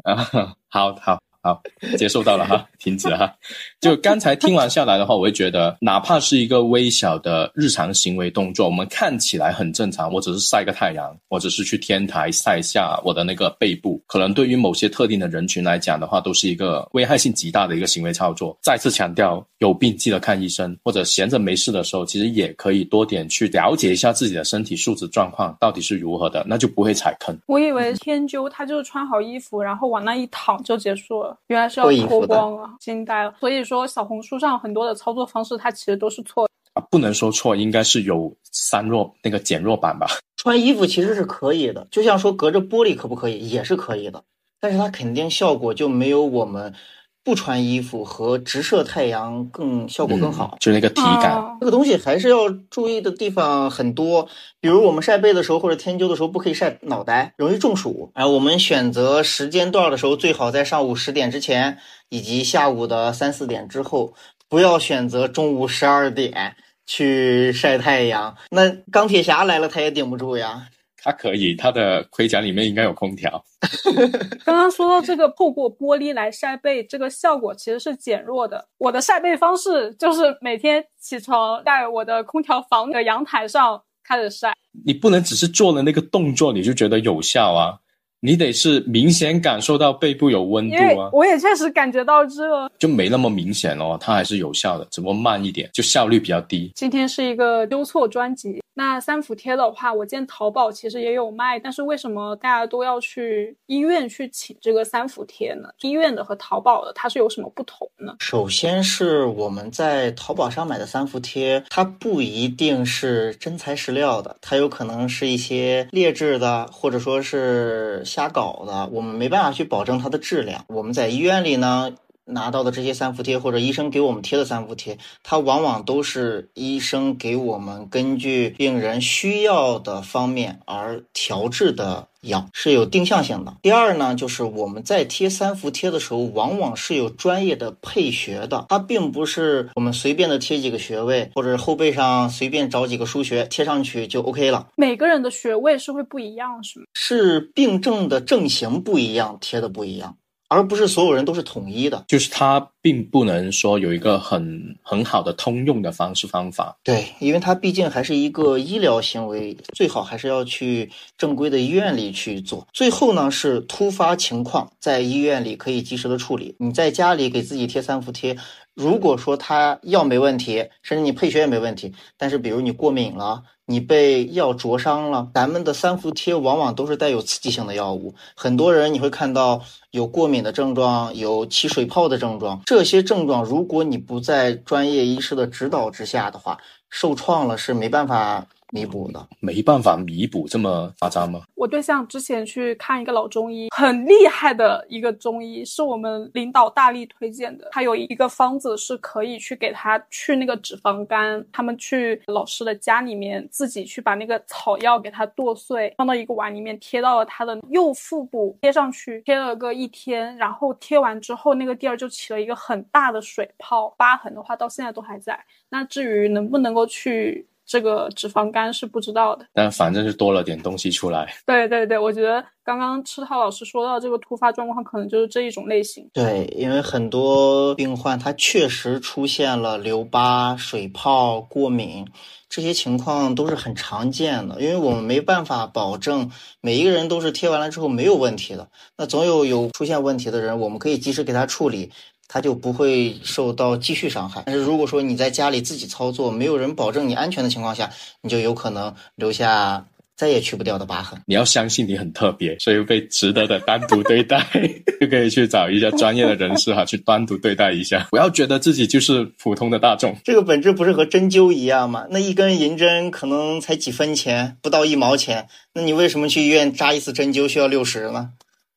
啊！好好。好，接受到了哈，(laughs) 停止哈。就刚才听完下来的话，我会觉得，哪怕是一个微小的日常行为动作，我们看起来很正常，我只是晒个太阳，我只是去天台晒下我的那个背部，可能对于某些特定的人群来讲的话，都是一个危害性极大的一个行为操作。再次强调，有病记得看医生，或者闲着没事的时候，其实也可以多点去了解一下自己的身体素质状况到底是如何的，那就不会踩坑。我以为天灸它就是穿好衣服，然后往那一躺就结束了。原来是要脱光啊！惊呆了。所以说，小红书上很多的操作方式，它其实都是错的啊。不能说错，应该是有删弱那个减弱版吧。穿衣服其实是可以的，就像说隔着玻璃可不可以，也是可以的。但是它肯定效果就没有我们。不穿衣服和直射太阳更效果更好，就那个体感，这个东西还是要注意的地方很多。比如我们晒背的时候或者天灸的时候，不可以晒脑袋，容易中暑。哎，我们选择时间段的时候，最好在上午十点之前，以及下午的三四点之后，不要选择中午十二点去晒太阳。那钢铁侠来了，他也顶不住呀。它可以，它的盔甲里面应该有空调。(laughs) 刚刚说到这个透过玻璃来晒背，这个效果其实是减弱的。我的晒背方式就是每天起床在我的空调房的阳台上开始晒。你不能只是做了那个动作你就觉得有效啊！你得是明显感受到背部有温度啊，我也确实感觉到热。就没那么明显哦，它还是有效的，只不过慢一点，就效率比较低。今天是一个纠错专辑。那三伏贴的话，我见淘宝其实也有卖，但是为什么大家都要去医院去请这个三伏贴呢？医院的和淘宝的它是有什么不同呢？首先是我们在淘宝上买的三伏贴，它不一定是真材实料的，它有可能是一些劣质的，或者说是瞎搞的，我们没办法去保证它的质量。我们在医院里呢。拿到的这些三伏贴或者医生给我们贴的三伏贴，它往往都是医生给我们根据病人需要的方面而调制的药，是有定向性的。第二呢，就是我们在贴三伏贴的时候，往往是有专业的配穴的，它并不是我们随便的贴几个穴位，或者后背上随便找几个腧穴贴上去就 OK 了。每个人的穴位是会不一样，是吗？是病症的症型不一样，贴的不一样。而不是所有人都是统一的，就是它并不能说有一个很很好的通用的方式方法。对，因为它毕竟还是一个医疗行为，最好还是要去正规的医院里去做。最后呢，是突发情况，在医院里可以及时的处理。你在家里给自己贴三伏贴，如果说他药没问题，甚至你配血也没问题，但是比如你过敏了。你被药灼伤了，咱们的三伏贴往往都是带有刺激性的药物，很多人你会看到有过敏的症状，有起水泡的症状，这些症状如果你不在专业医师的指导之下的话，受创了是没办法。弥补的没办法弥补这么夸张吗？我对象之前去看一个老中医，很厉害的一个中医，是我们领导大力推荐的。他有一个方子是可以去给他去那个脂肪肝。他们去老师的家里面，自己去把那个草药给他剁碎，放到一个碗里面，贴到了他的右腹部，贴上去，贴了个一天，然后贴完之后，那个地儿就起了一个很大的水泡，疤痕的话到现在都还在。那至于能不能够去？这个脂肪肝是不知道的，但反正是多了点东西出来。(laughs) 对对对，我觉得刚刚赤涛老师说到这个突发状况，可能就是这一种类型。对，因为很多病患他确实出现了留疤、水泡、过敏这些情况都是很常见的，因为我们没办法保证每一个人都是贴完了之后没有问题的，那总有有出现问题的人，我们可以及时给他处理。他就不会受到继续伤害。但是如果说你在家里自己操作，没有人保证你安全的情况下，你就有可能留下再也去不掉的疤痕。你要相信你很特别，所以被值得的单独对待，(laughs) 就可以去找一下专业的人士哈，去单独对待一下。不要觉得自己就是普通的大众。这个本质不是和针灸一样吗？那一根银针可能才几分钱，不到一毛钱。那你为什么去医院扎一次针灸需要六十呢？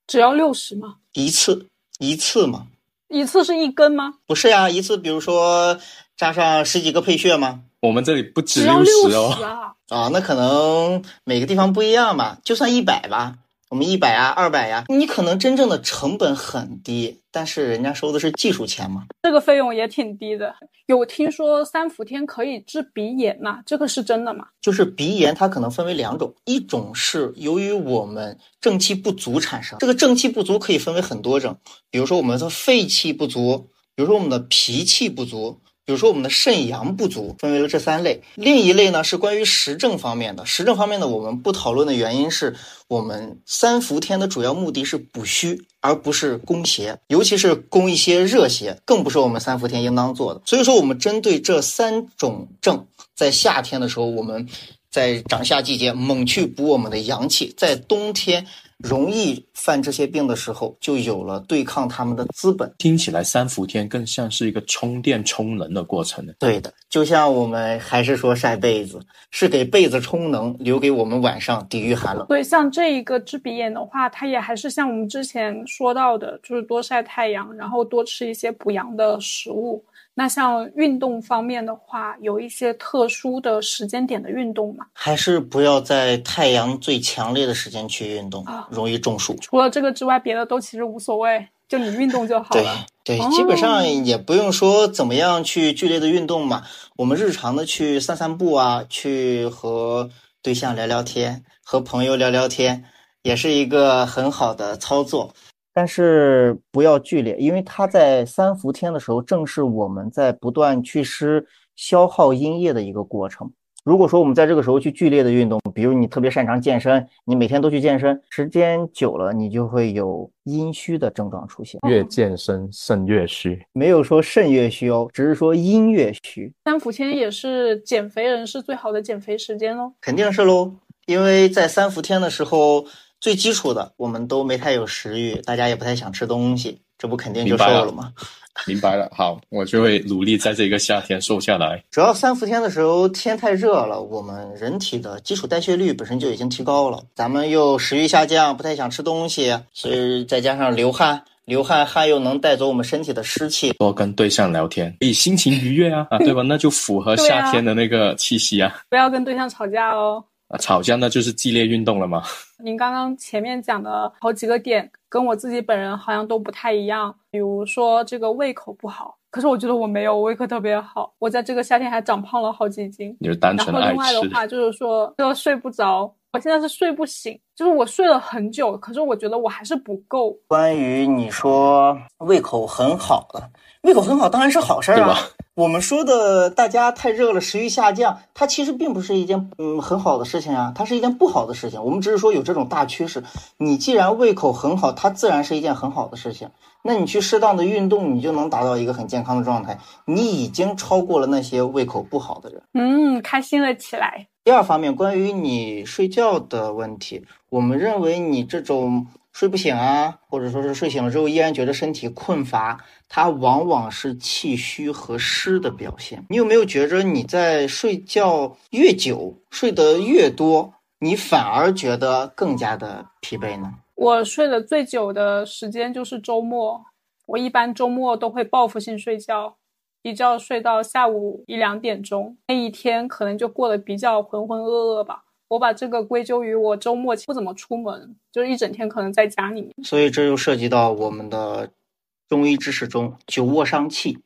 只要六十吗？一次一次吗？一次是一根吗？不是呀，一次比如说扎上十几个配穴吗？我们这里不止六十哦。啊，那可能每个地方不一样吧，就算一百吧。我们一百啊，二百呀，你可能真正的成本很低，但是人家收的是技术钱嘛，这个费用也挺低的。有听说三伏天可以治鼻炎呐，这个是真的吗？就是鼻炎，它可能分为两种，一种是由于我们正气不足产生，这个正气不足可以分为很多种，比如说我们的肺气不足，比如说我们的脾气不足。比如说，我们的肾阳不足，分为了这三类。另一类呢是关于实证方面的。实证方面的我们不讨论的原因是我们三伏天的主要目的是补虚，而不是攻邪，尤其是攻一些热邪，更不是我们三伏天应当做的。所以说，我们针对这三种症，在夏天的时候，我们在长夏季节猛去补我们的阳气，在冬天。容易犯这些病的时候，就有了对抗他们的资本。听起来三伏天更像是一个充电充能的过程呢。对的，就像我们还是说晒被子，是给被子充能，留给我们晚上抵御寒冷。对，像这一个治鼻炎的话，它也还是像我们之前说到的，就是多晒太阳，然后多吃一些补阳的食物。那像运动方面的话，有一些特殊的时间点的运动吗？还是不要在太阳最强烈的时间去运动，容易中暑。除了这个之外，别的都其实无所谓，就你运动就好了。对对，基本上也不用说怎么样去剧烈的运动嘛。我们日常的去散散步啊，去和对象聊聊天，和朋友聊聊天，也是一个很好的操作。但是不要剧烈，因为它在三伏天的时候，正是我们在不断祛湿、消耗阴液的一个过程。如果说我们在这个时候去剧烈的运动，比如你特别擅长健身，你每天都去健身，时间久了，你就会有阴虚的症状出现。越健身肾越虚，没有说肾越虚哦，只是说阴越虚。三伏天也是减肥人士最好的减肥时间喽，肯定是喽，因为在三伏天的时候，最基础的我们都没太有食欲，大家也不太想吃东西，这不肯定就瘦了吗？(laughs) 明白了，好，我就会努力在这个夏天瘦下来。主要三伏天的时候天太热了，我们人体的基础代谢率本身就已经提高了，咱们又食欲下降，不太想吃东西，所以再加上流汗，流汗汗又能带走我们身体的湿气，多跟对象聊天，以心情愉悦啊，啊，对吧？那就符合 (laughs) 夏天的那个气息啊。不要跟对象吵架哦。啊，吵架那就是激烈运动了吗？(laughs) 您刚刚前面讲的好几个点，跟我自己本人好像都不太一样，比如说这个胃口不好。可是我觉得我没有，胃口特别好。我在这个夏天还长胖了好几斤。你是单纯爱吃。然后另外的话就是说，这个睡不着，我现在是睡不醒，就是我睡了很久，可是我觉得我还是不够。关于你说胃口很好的，胃口很好当然是好事儿啊。(laughs) 我们说的大家太热了，食欲下降，它其实并不是一件嗯很好的事情啊，它是一件不好的事情。我们只是说有这种大趋势。你既然胃口很好，它自然是一件很好的事情。那你去适当的运动，你就能达到一个很健康的状态。你已经超过了那些胃口不好的人。嗯，开心了起来。第二方面，关于你睡觉的问题，我们认为你这种。睡不醒啊，或者说是睡醒了之后依然觉得身体困乏，它往往是气虚和湿的表现。你有没有觉着你在睡觉越久，睡得越多，你反而觉得更加的疲惫呢？我睡得最久的时间就是周末，我一般周末都会报复性睡觉，一觉睡到下午一两点钟，那一天可能就过得比较浑浑噩噩吧。我把这个归咎于我周末不怎么出门，就是一整天可能在家里面。所以这就涉及到我们的中医知识中，久卧伤气。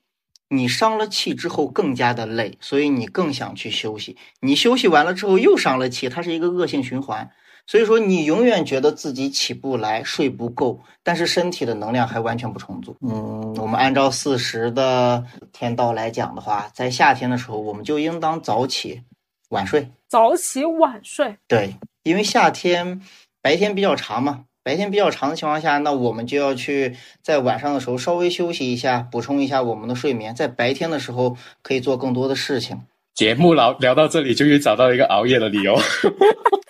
你伤了气之后更加的累，所以你更想去休息。你休息完了之后又伤了气，它是一个恶性循环。所以说你永远觉得自己起不来，睡不够，但是身体的能量还完全不充足。嗯，我们按照四十的天道来讲的话，在夏天的时候，我们就应当早起。晚睡，早起晚睡，对，因为夏天白天比较长嘛，白天比较长的情况下，那我们就要去在晚上的时候稍微休息一下，补充一下我们的睡眠，在白天的时候可以做更多的事情。节目聊聊到这里，终于找到一个熬夜的理由。(laughs)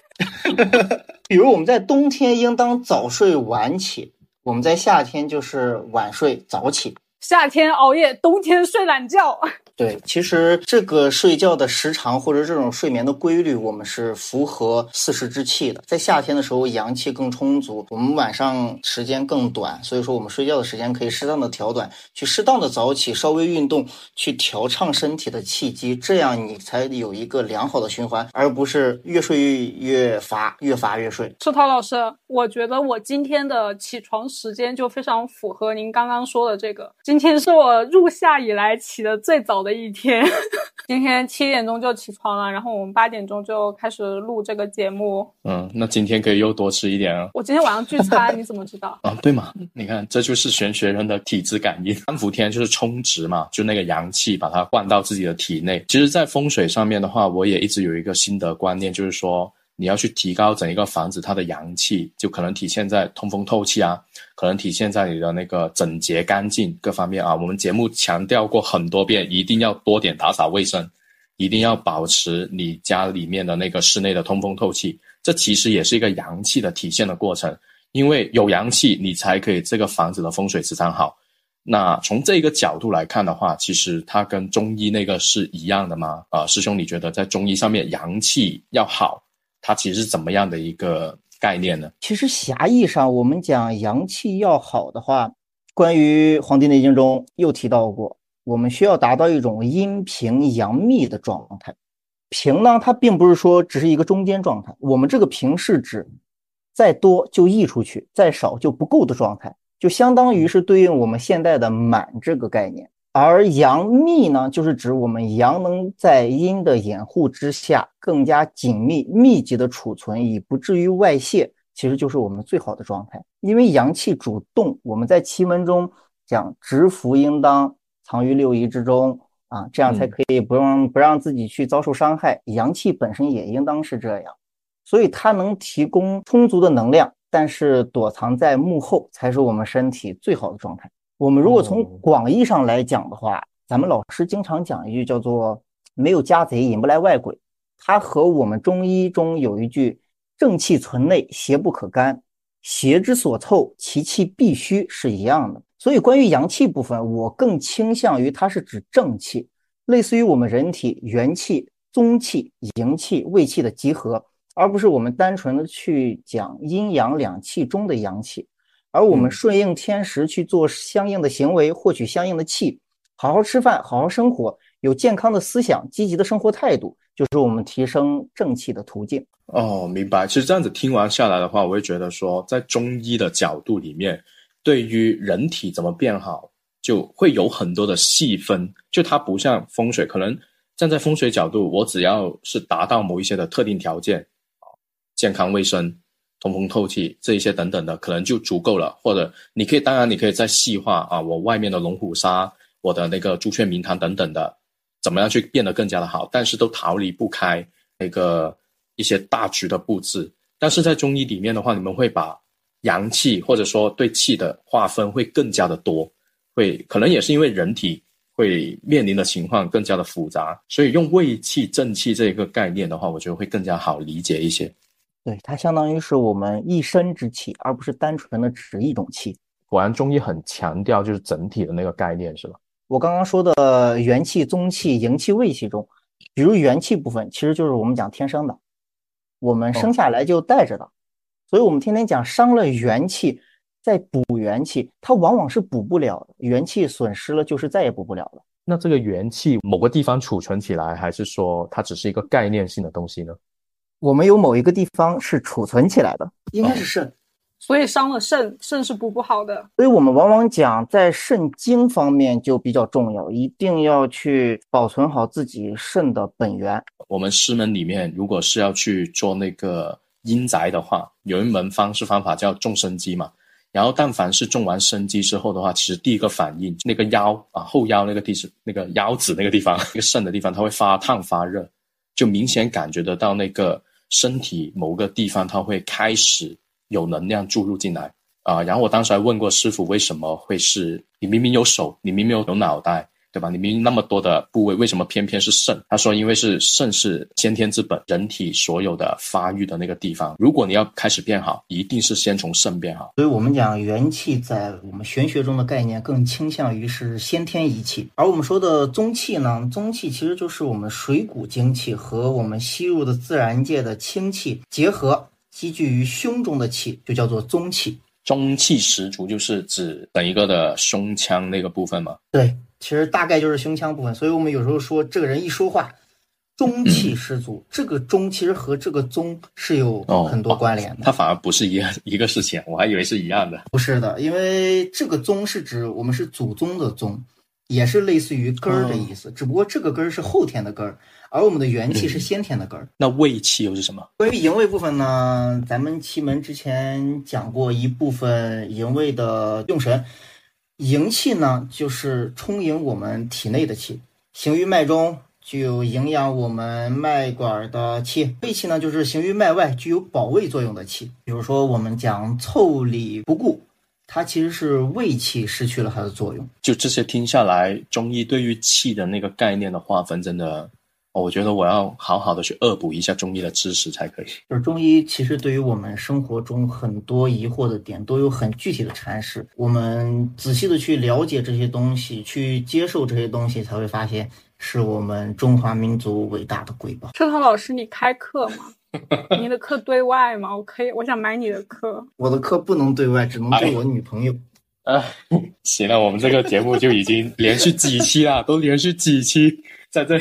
(laughs) 比如我们在冬天应当早睡晚起，我们在夏天就是晚睡早起。夏天熬夜，冬天睡懒觉。对，其实这个睡觉的时长或者这种睡眠的规律，我们是符合四时之气的。在夏天的时候，阳气更充足，我们晚上时间更短，所以说我们睡觉的时间可以适当的调短，去适当的早起，稍微运动，去调畅身体的气机，这样你才有一个良好的循环，而不是越睡越乏，越乏越睡。赤涛老师，我觉得我今天的起床时间就非常符合您刚刚说的这个，今天是我入夏以来起的最早的。一天，(laughs) 今天七点钟就起床了，然后我们八点钟就开始录这个节目。嗯，那今天可以又多吃一点啊。我今天晚上聚餐，你怎么知道？(laughs) 啊，对嘛？你看，这就是玄学人的体质感应。三伏天就是充值嘛，就那个阳气把它灌到自己的体内。其实，在风水上面的话，我也一直有一个心得观念，就是说。你要去提高整一个房子它的阳气，就可能体现在通风透气啊，可能体现在你的那个整洁干净各方面啊。我们节目强调过很多遍，一定要多点打扫卫生，一定要保持你家里面的那个室内的通风透气。这其实也是一个阳气的体现的过程，因为有阳气，你才可以这个房子的风水磁场好。那从这个角度来看的话，其实它跟中医那个是一样的吗？啊，师兄，你觉得在中医上面阳气要好？它其实是怎么样的一个概念呢？其实狭义上，我们讲阳气要好的话，关于《黄帝内经》中又提到过，我们需要达到一种阴平阳密的状态。平呢，它并不是说只是一个中间状态，我们这个平是指再多就溢出去，再少就不够的状态，就相当于是对应我们现代的满这个概念。而阳密呢，就是指我们阳能在阴的掩护之下更加紧密、密集的储存，以不至于外泄，其实就是我们最好的状态。因为阳气主动，我们在奇门中讲，直服应当藏于六仪之中，啊，这样才可以不用不让自己去遭受伤害。阳气本身也应当是这样，所以它能提供充足的能量，但是躲藏在幕后才是我们身体最好的状态。我们如果从广义上来讲的话，咱们老师经常讲一句叫做“没有家贼引不来外鬼”，它和我们中医中有一句“正气存内，邪不可干，邪之所凑，其气必虚”是一样的。所以，关于阳气部分，我更倾向于它是指正气，类似于我们人体元气、宗气、营气、卫气的集合，而不是我们单纯的去讲阴阳两气中的阳气。而我们顺应天时去做相应的行为，获取相应的气，好好吃饭，好好生活，有健康的思想，积极的生活态度，就是我们提升正气的途径。哦，明白。其实这样子听完下来的话，我会觉得说，在中医的角度里面。对于人体怎么变好，就会有很多的细分。就它不像风水，可能站在风水角度，我只要是达到某一些的特定条件啊，健康卫生、通风透气这一些等等的，可能就足够了。或者你可以，当然你可以再细化啊，我外面的龙虎砂，我的那个朱雀明堂等等的，怎么样去变得更加的好？但是都逃离不开那个一些大局的布置。但是在中医里面的话，你们会把。阳气或者说对气的划分会更加的多，会可能也是因为人体会面临的情况更加的复杂，所以用胃气正气这一个概念的话，我觉得会更加好理解一些。对，它相当于是我们一身之气，而不是单纯的只一种气。果然中医很强调就是整体的那个概念，是吧？我刚刚说的元气、宗气、营气、卫气中，比如元气部分，其实就是我们讲天生的，我们生下来就带着的。所以，我们天天讲伤了元气，再补元气，它往往是补不了的。元气损失了，就是再也补不了了。那这个元气某个地方储存起来，还是说它只是一个概念性的东西呢？我们有某一个地方是储存起来的，应该是肾。所以伤了肾，肾是补不好的。所以我们往往讲在肾精方面就比较重要，一定要去保存好自己肾的本源。我们师门里面，如果是要去做那个。阴宅的话，有一门方式方法叫种生鸡嘛。然后，但凡是种完生鸡之后的话，其实第一个反应，那个腰啊，后腰那个地是那个腰子那个地方，(laughs) 那个肾的地方，它会发烫发热，就明显感觉得到那个身体某个地方，它会开始有能量注入进来啊。然后我当时还问过师傅，为什么会是你明明有手，你明明有有脑袋？对吧？你明明那么多的部位，为什么偏偏是肾？他说，因为是肾是先天之本，人体所有的发育的那个地方。如果你要开始变好，一定是先从肾变好。所以我们讲元气，在我们玄学中的概念更倾向于是先天一气，而我们说的宗气呢，宗气其实就是我们水谷精气和我们吸入的自然界的清气结合，积聚于胸中的气，就叫做宗气。中气十足，就是指整一个的胸腔那个部分吗？对。其实大概就是胸腔部分，所以我们有时候说这个人一说话，中气十足。这个中其实和这个宗是有很多关联的。它反而不是一一个事情，我还以为是一样的。不是的，因为这个宗是指我们是祖宗的宗，也是类似于根儿的意思。只不过这个根儿是后天的根儿，而我们的元气是先天的根儿。那胃气又是什么？关于营卫部分呢？咱们奇门之前讲过一部分营卫的用神。营气呢，就是充盈我们体内的气，行于脉中，具有营养我们脉管的气；胃气呢，就是行于脉外，具有保卫作用的气。比如说，我们讲腠理不顾，它其实是胃气失去了它的作用。就这些听下来，中医对于气的那个概念的划分，真的。我觉得我要好好的去恶补一下中医的知识才可以。就是中医其实对于我们生活中很多疑惑的点都有很具体的阐释，我们仔细的去了解这些东西，去接受这些东西，才会发现是我们中华民族伟大的瑰宝。车涛老师，你开课吗？你的课对外吗？我可以，我想买你的课。我的课不能对外，只能对我女朋友。啊，行了，我们这个节目就已经连续几期了，都连续几期在这。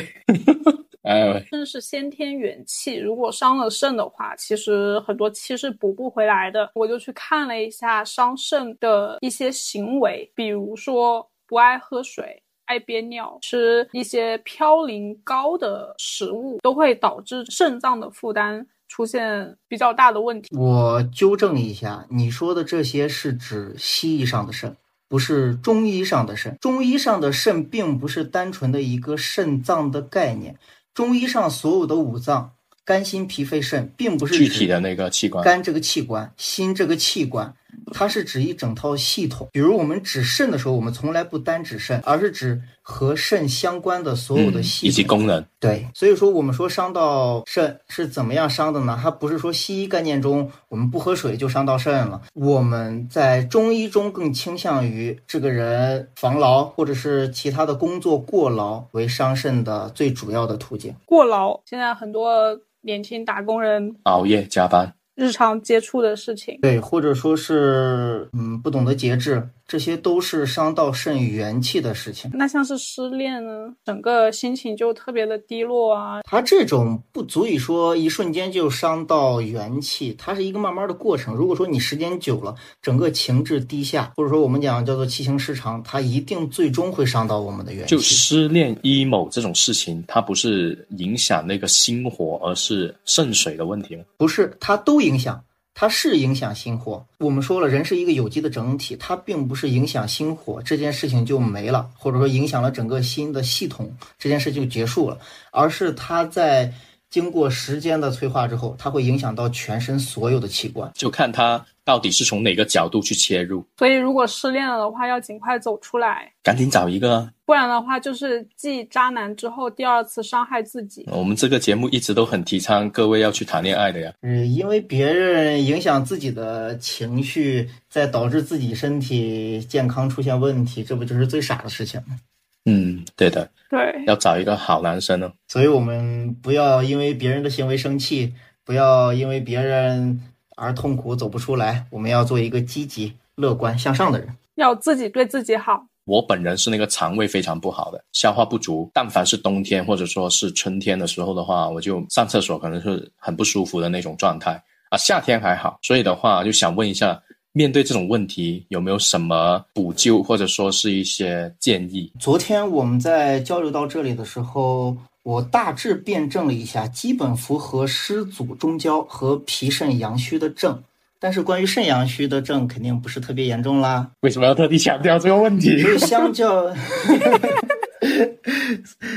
肾是先天元气，如果伤了肾的话，其实很多气是补不回来的。我就去看了一下伤肾的一些行为，比如说不爱喝水、爱憋尿、吃一些嘌呤高的食物，都会导致肾脏的负担出现比较大的问题。我纠正一下，你说的这些是指西医上的肾。不是中医上的肾。中医上的肾并不是单纯的一个肾脏的概念，中医上所有的五脏。肝、心、脾、肺、肾，并不是具体的那个器官。肝这个器官，心这个器官，它是指一整套系统。比如我们指肾的时候，我们从来不单指肾，而是指和肾相关的所有的系统以及功能。对，所以说我们说伤到肾是怎么样伤的呢？它不是说西医概念中我们不喝水就伤到肾了。我们在中医中更倾向于这个人防劳或者是其他的工作过劳为伤肾的最主要的途径。过劳，现在很多。年轻打工人熬夜加班，日常接触的事情，对，或者说是嗯不懂得节制。这些都是伤到肾元气的事情。那像是失恋呢，整个心情就特别的低落啊。它这种不足以说一瞬间就伤到元气，它是一个慢慢的过程。如果说你时间久了，整个情志低下，或者说我们讲叫做气行失常，它一定最终会伤到我们的元气。就失恋 emo 这种事情，它不是影响那个心火，而是肾水的问题吗？不是，它都影响。它是影响心火。我们说了，人是一个有机的整体，它并不是影响心火这件事情就没了，或者说影响了整个心的系统这件事就结束了，而是它在经过时间的催化之后，它会影响到全身所有的器官，就看它。到底是从哪个角度去切入？所以，如果失恋了的话，要尽快走出来，赶紧找一个，不然的话，就是继渣男之后第二次伤害自己。我们这个节目一直都很提倡各位要去谈恋爱的呀。嗯，因为别人影响自己的情绪，再导致自己身体健康出现问题，这不就是最傻的事情吗？嗯，对的，对，要找一个好男生呢。所以我们不要因为别人的行为生气，不要因为别人。而痛苦走不出来，我们要做一个积极、乐观、向上的人，要自己对自己好。我本人是那个肠胃非常不好的，消化不足。但凡是冬天或者说是春天的时候的话，我就上厕所可能是很不舒服的那种状态啊。夏天还好，所以的话就想问一下，面对这种问题有没有什么补救或者说是一些建议？昨天我们在交流到这里的时候。我大致辩证了一下，基本符合湿阻中焦和脾肾阳虚的症，但是关于肾阳虚的症，肯定不是特别严重啦。为什么要特地强调这个问题？所以相较，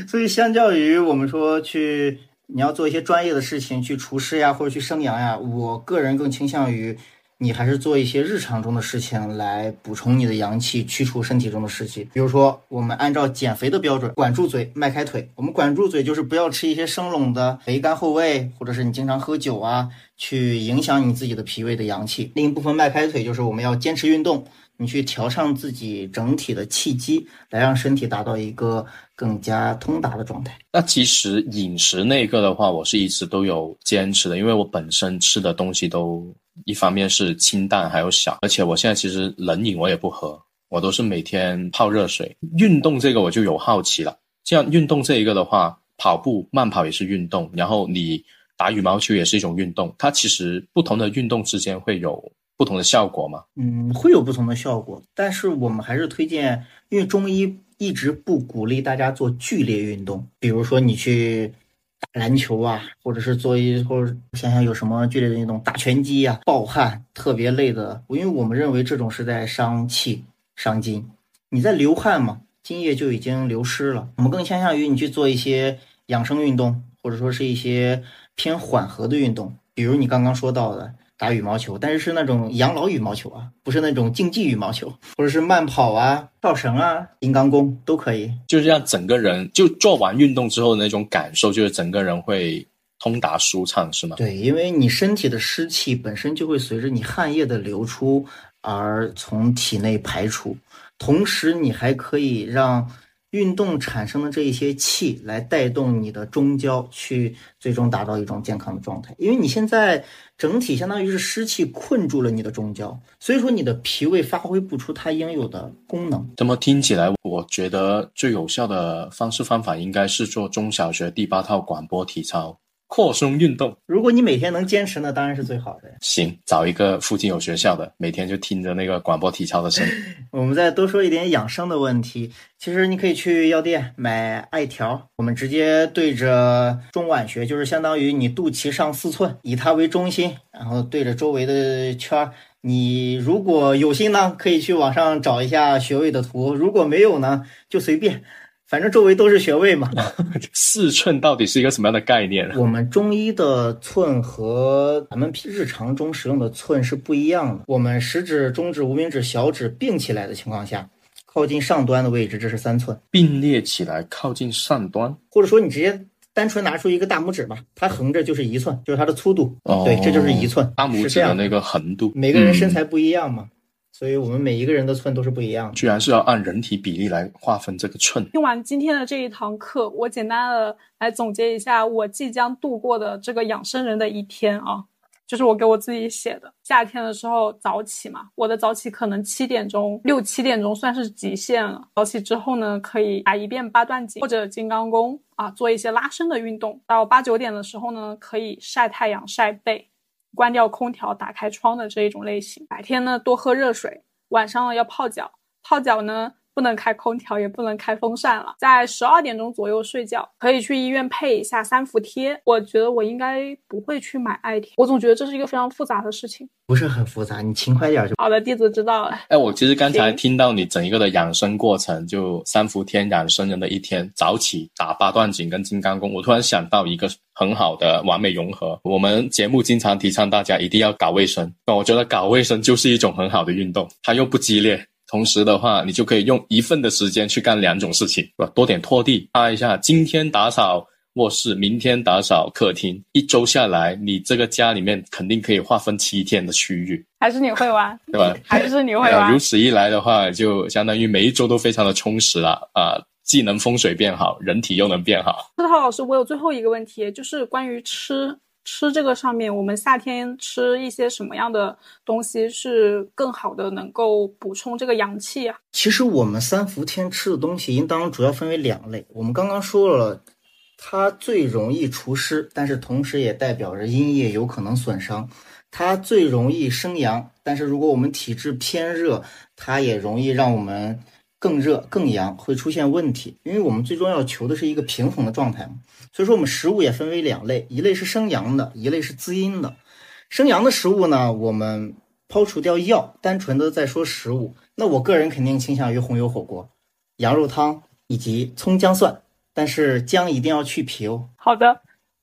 所以相较于我们说去你要做一些专业的事情，去除湿呀或者去生阳呀，我个人更倾向于。你还是做一些日常中的事情来补充你的阳气，去除身体中的湿气。比如说，我们按照减肥的标准，管住嘴，迈开腿。我们管住嘴就是不要吃一些生冷的肥甘厚味，或者是你经常喝酒啊，去影响你自己的脾胃的阳气。另一部分迈开腿就是我们要坚持运动，你去调畅自己整体的气机，来让身体达到一个更加通达的状态。那其实饮食那个的话，我是一直都有坚持的，因为我本身吃的东西都。一方面是清淡还有小，而且我现在其实冷饮我也不喝，我都是每天泡热水。运动这个我就有好奇了，像运动这一个的话，跑步慢跑也是运动，然后你打羽毛球也是一种运动，它其实不同的运动之间会有不同的效果吗？嗯，会有不同的效果，但是我们还是推荐，因为中医一直不鼓励大家做剧烈运动，比如说你去。打篮球啊，或者是做一或者想想有什么剧烈的运动，打拳击呀，暴汗特别累的，因为我们认为这种是在伤气伤筋。你在流汗嘛，津液就已经流失了。我们更倾向于你去做一些养生运动，或者说是一些偏缓和的运动，比如你刚刚说到的。打羽毛球，但是是那种养老羽毛球啊，不是那种竞技羽毛球，或者是慢跑啊、跳绳啊、金刚功都可以。就是让整个人就做完运动之后的那种感受，就是整个人会通达舒畅，是吗？对，因为你身体的湿气本身就会随着你汗液的流出而从体内排出，同时你还可以让。运动产生的这一些气来带动你的中焦，去最终达到一种健康的状态。因为你现在整体相当于是湿气困住了你的中焦，所以说你的脾胃发挥不出它应有的功能。这么听起来，我觉得最有效的方式方法应该是做中小学第八套广播体操。扩胸运动，如果你每天能坚持，那当然是最好的。行，找一个附近有学校的，每天就听着那个广播体操的声音。(laughs) 我们再多说一点养生的问题。其实你可以去药店买艾条，我们直接对着中脘穴，就是相当于你肚脐上四寸，以它为中心，然后对着周围的圈你如果有心呢，可以去网上找一下穴位的图；如果没有呢，就随便，反正周围都是穴位嘛。(laughs) 四寸到底是一个什么样的概念？我们中医的寸和咱们日常中使用的寸是不一样的。我们食指、中指、无名指、小指并起来的情况下，靠近上端的位置，这是三寸；并列起来靠近上端，或者说你直接。单纯拿出一个大拇指吧，它横着就是一寸，就是它的粗度。哦，对，这就是一寸。大拇指的那个横度。每个人身材不一样嘛，所以我们每一个人的寸都是不一样的。居然是要按人体比例来划分这个寸。听完今天的这一堂课，我简单的来总结一下我即将度过的这个养生人的一天啊。就是我给我自己写的，夏天的时候早起嘛，我的早起可能七点钟、六七点钟算是极限了。早起之后呢，可以打一遍八段锦或者金刚功啊，做一些拉伸的运动。到八九点的时候呢，可以晒太阳、晒背，关掉空调、打开窗的这一种类型。白天呢，多喝热水，晚上要泡脚。泡脚呢。不能开空调，也不能开风扇了。在十二点钟左右睡觉，可以去医院配一下三伏贴。我觉得我应该不会去买艾贴，我总觉得这是一个非常复杂的事情。不是很复杂，你勤快点就好的。弟子知道了。哎，我其实刚才听到你整一个的养生过程，就三伏天养生人的一天，早起打八段锦跟金刚功，我突然想到一个很好的完美融合。我们节目经常提倡大家一定要搞卫生，那我觉得搞卫生就是一种很好的运动，它又不激烈。同时的话，你就可以用一份的时间去干两种事情，是吧？多点拖地，擦一下。今天打扫卧室，明天打扫客厅。一周下来，你这个家里面肯定可以划分七天的区域。还是你会玩，对吧？还是你会 (laughs) 玩。如此一来的话，就相当于每一周都非常的充实了啊！既能风水变好，人体又能变好。思涛老师，我有最后一个问题，就是关于吃。吃这个上面，我们夏天吃一些什么样的东西是更好的，能够补充这个阳气啊？其实我们三伏天吃的东西应当主要分为两类。我们刚刚说了，它最容易除湿，但是同时也代表着阴液有可能损伤；它最容易生阳，但是如果我们体质偏热，它也容易让我们。更热更阳会出现问题，因为我们最终要求的是一个平衡的状态嘛。所以说我们食物也分为两类，一类是生阳的，一类是滋阴的。生阳的食物呢，我们抛除掉药，单纯的在说食物。那我个人肯定倾向于红油火锅、羊肉汤以及葱姜蒜，但是姜一定要去皮哦。好的。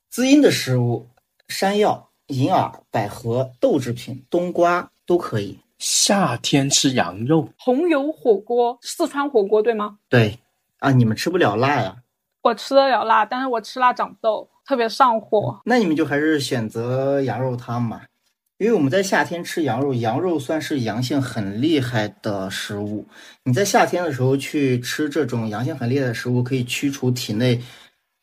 滋阴的食物，山药、银耳、百合、豆制品、冬瓜都可以。夏天吃羊肉，红油火锅，四川火锅对吗？对，啊，你们吃不了辣呀？我吃得了辣，但是我吃辣长痘，特别上火。那你们就还是选择羊肉汤吧，因为我们在夏天吃羊肉，羊肉算是阳性很厉害的食物。你在夏天的时候去吃这种阳性很厉害的食物，可以驱除体内，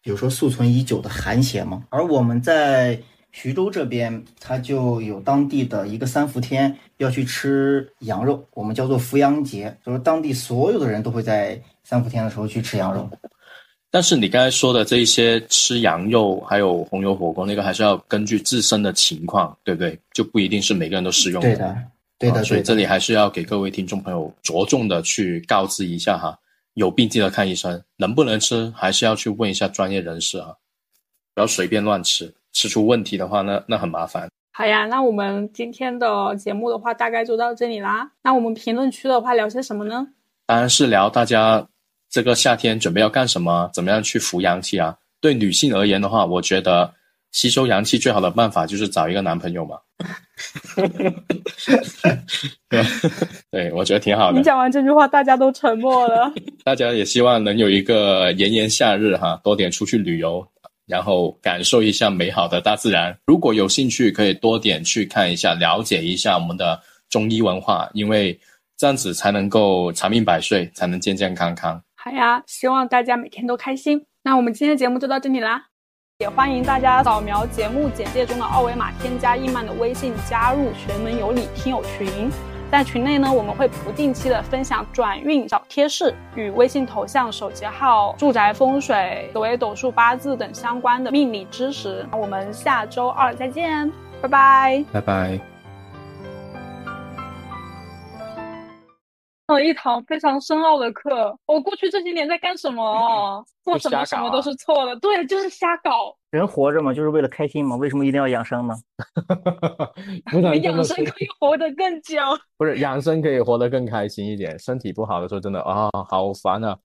比如说宿存已久的寒邪嘛。而我们在徐州这边，它就有当地的一个三伏天要去吃羊肉，我们叫做伏羊节，就是当地所有的人都会在三伏天的时候去吃羊肉。但是你刚才说的这一些吃羊肉，还有红油火锅，那个还是要根据自身的情况，对不对？就不一定是每个人都适用。对的，对的。所以这里还是要给各位听众朋友着重的去告知一下哈，有病记得看医生，能不能吃还是要去问一下专业人士啊，不要随便乱吃。吃出问题的话，那那很麻烦。好呀，那我们今天的节目的话，大概就到这里啦。那我们评论区的话，聊些什么呢？当然是聊大家这个夏天准备要干什么，怎么样去扶阳气啊？对女性而言的话，我觉得吸收阳气最好的办法就是找一个男朋友嘛。(laughs) 对，我觉得挺好的。你讲完这句话，大家都沉默了。大家也希望能有一个炎炎夏日哈，多点出去旅游。然后感受一下美好的大自然。如果有兴趣，可以多点去看一下，了解一下我们的中医文化，因为这样子才能够长命百岁，才能健健康康。好呀，希望大家每天都开心。那我们今天节目就到这里啦，也欢迎大家扫描节目简介中的二维码，添加易曼的微信，加入玄门有礼听友群。在群内呢，我们会不定期的分享转运小贴士与微信头像、手机号、住宅风水、紫微斗数、八字等相关的命理知识。我们下周二再见，拜拜，拜拜。了一堂非常深奥的课。我过去这些年在干什么？做什么什么都是错的，对，就是瞎搞。人活着嘛，就是为了开心嘛，为什么一定要养生呢？(laughs) 养生可以活得更久。(laughs) 不是养生可以活得更开心一点，身体不好的时候真的啊，好烦啊！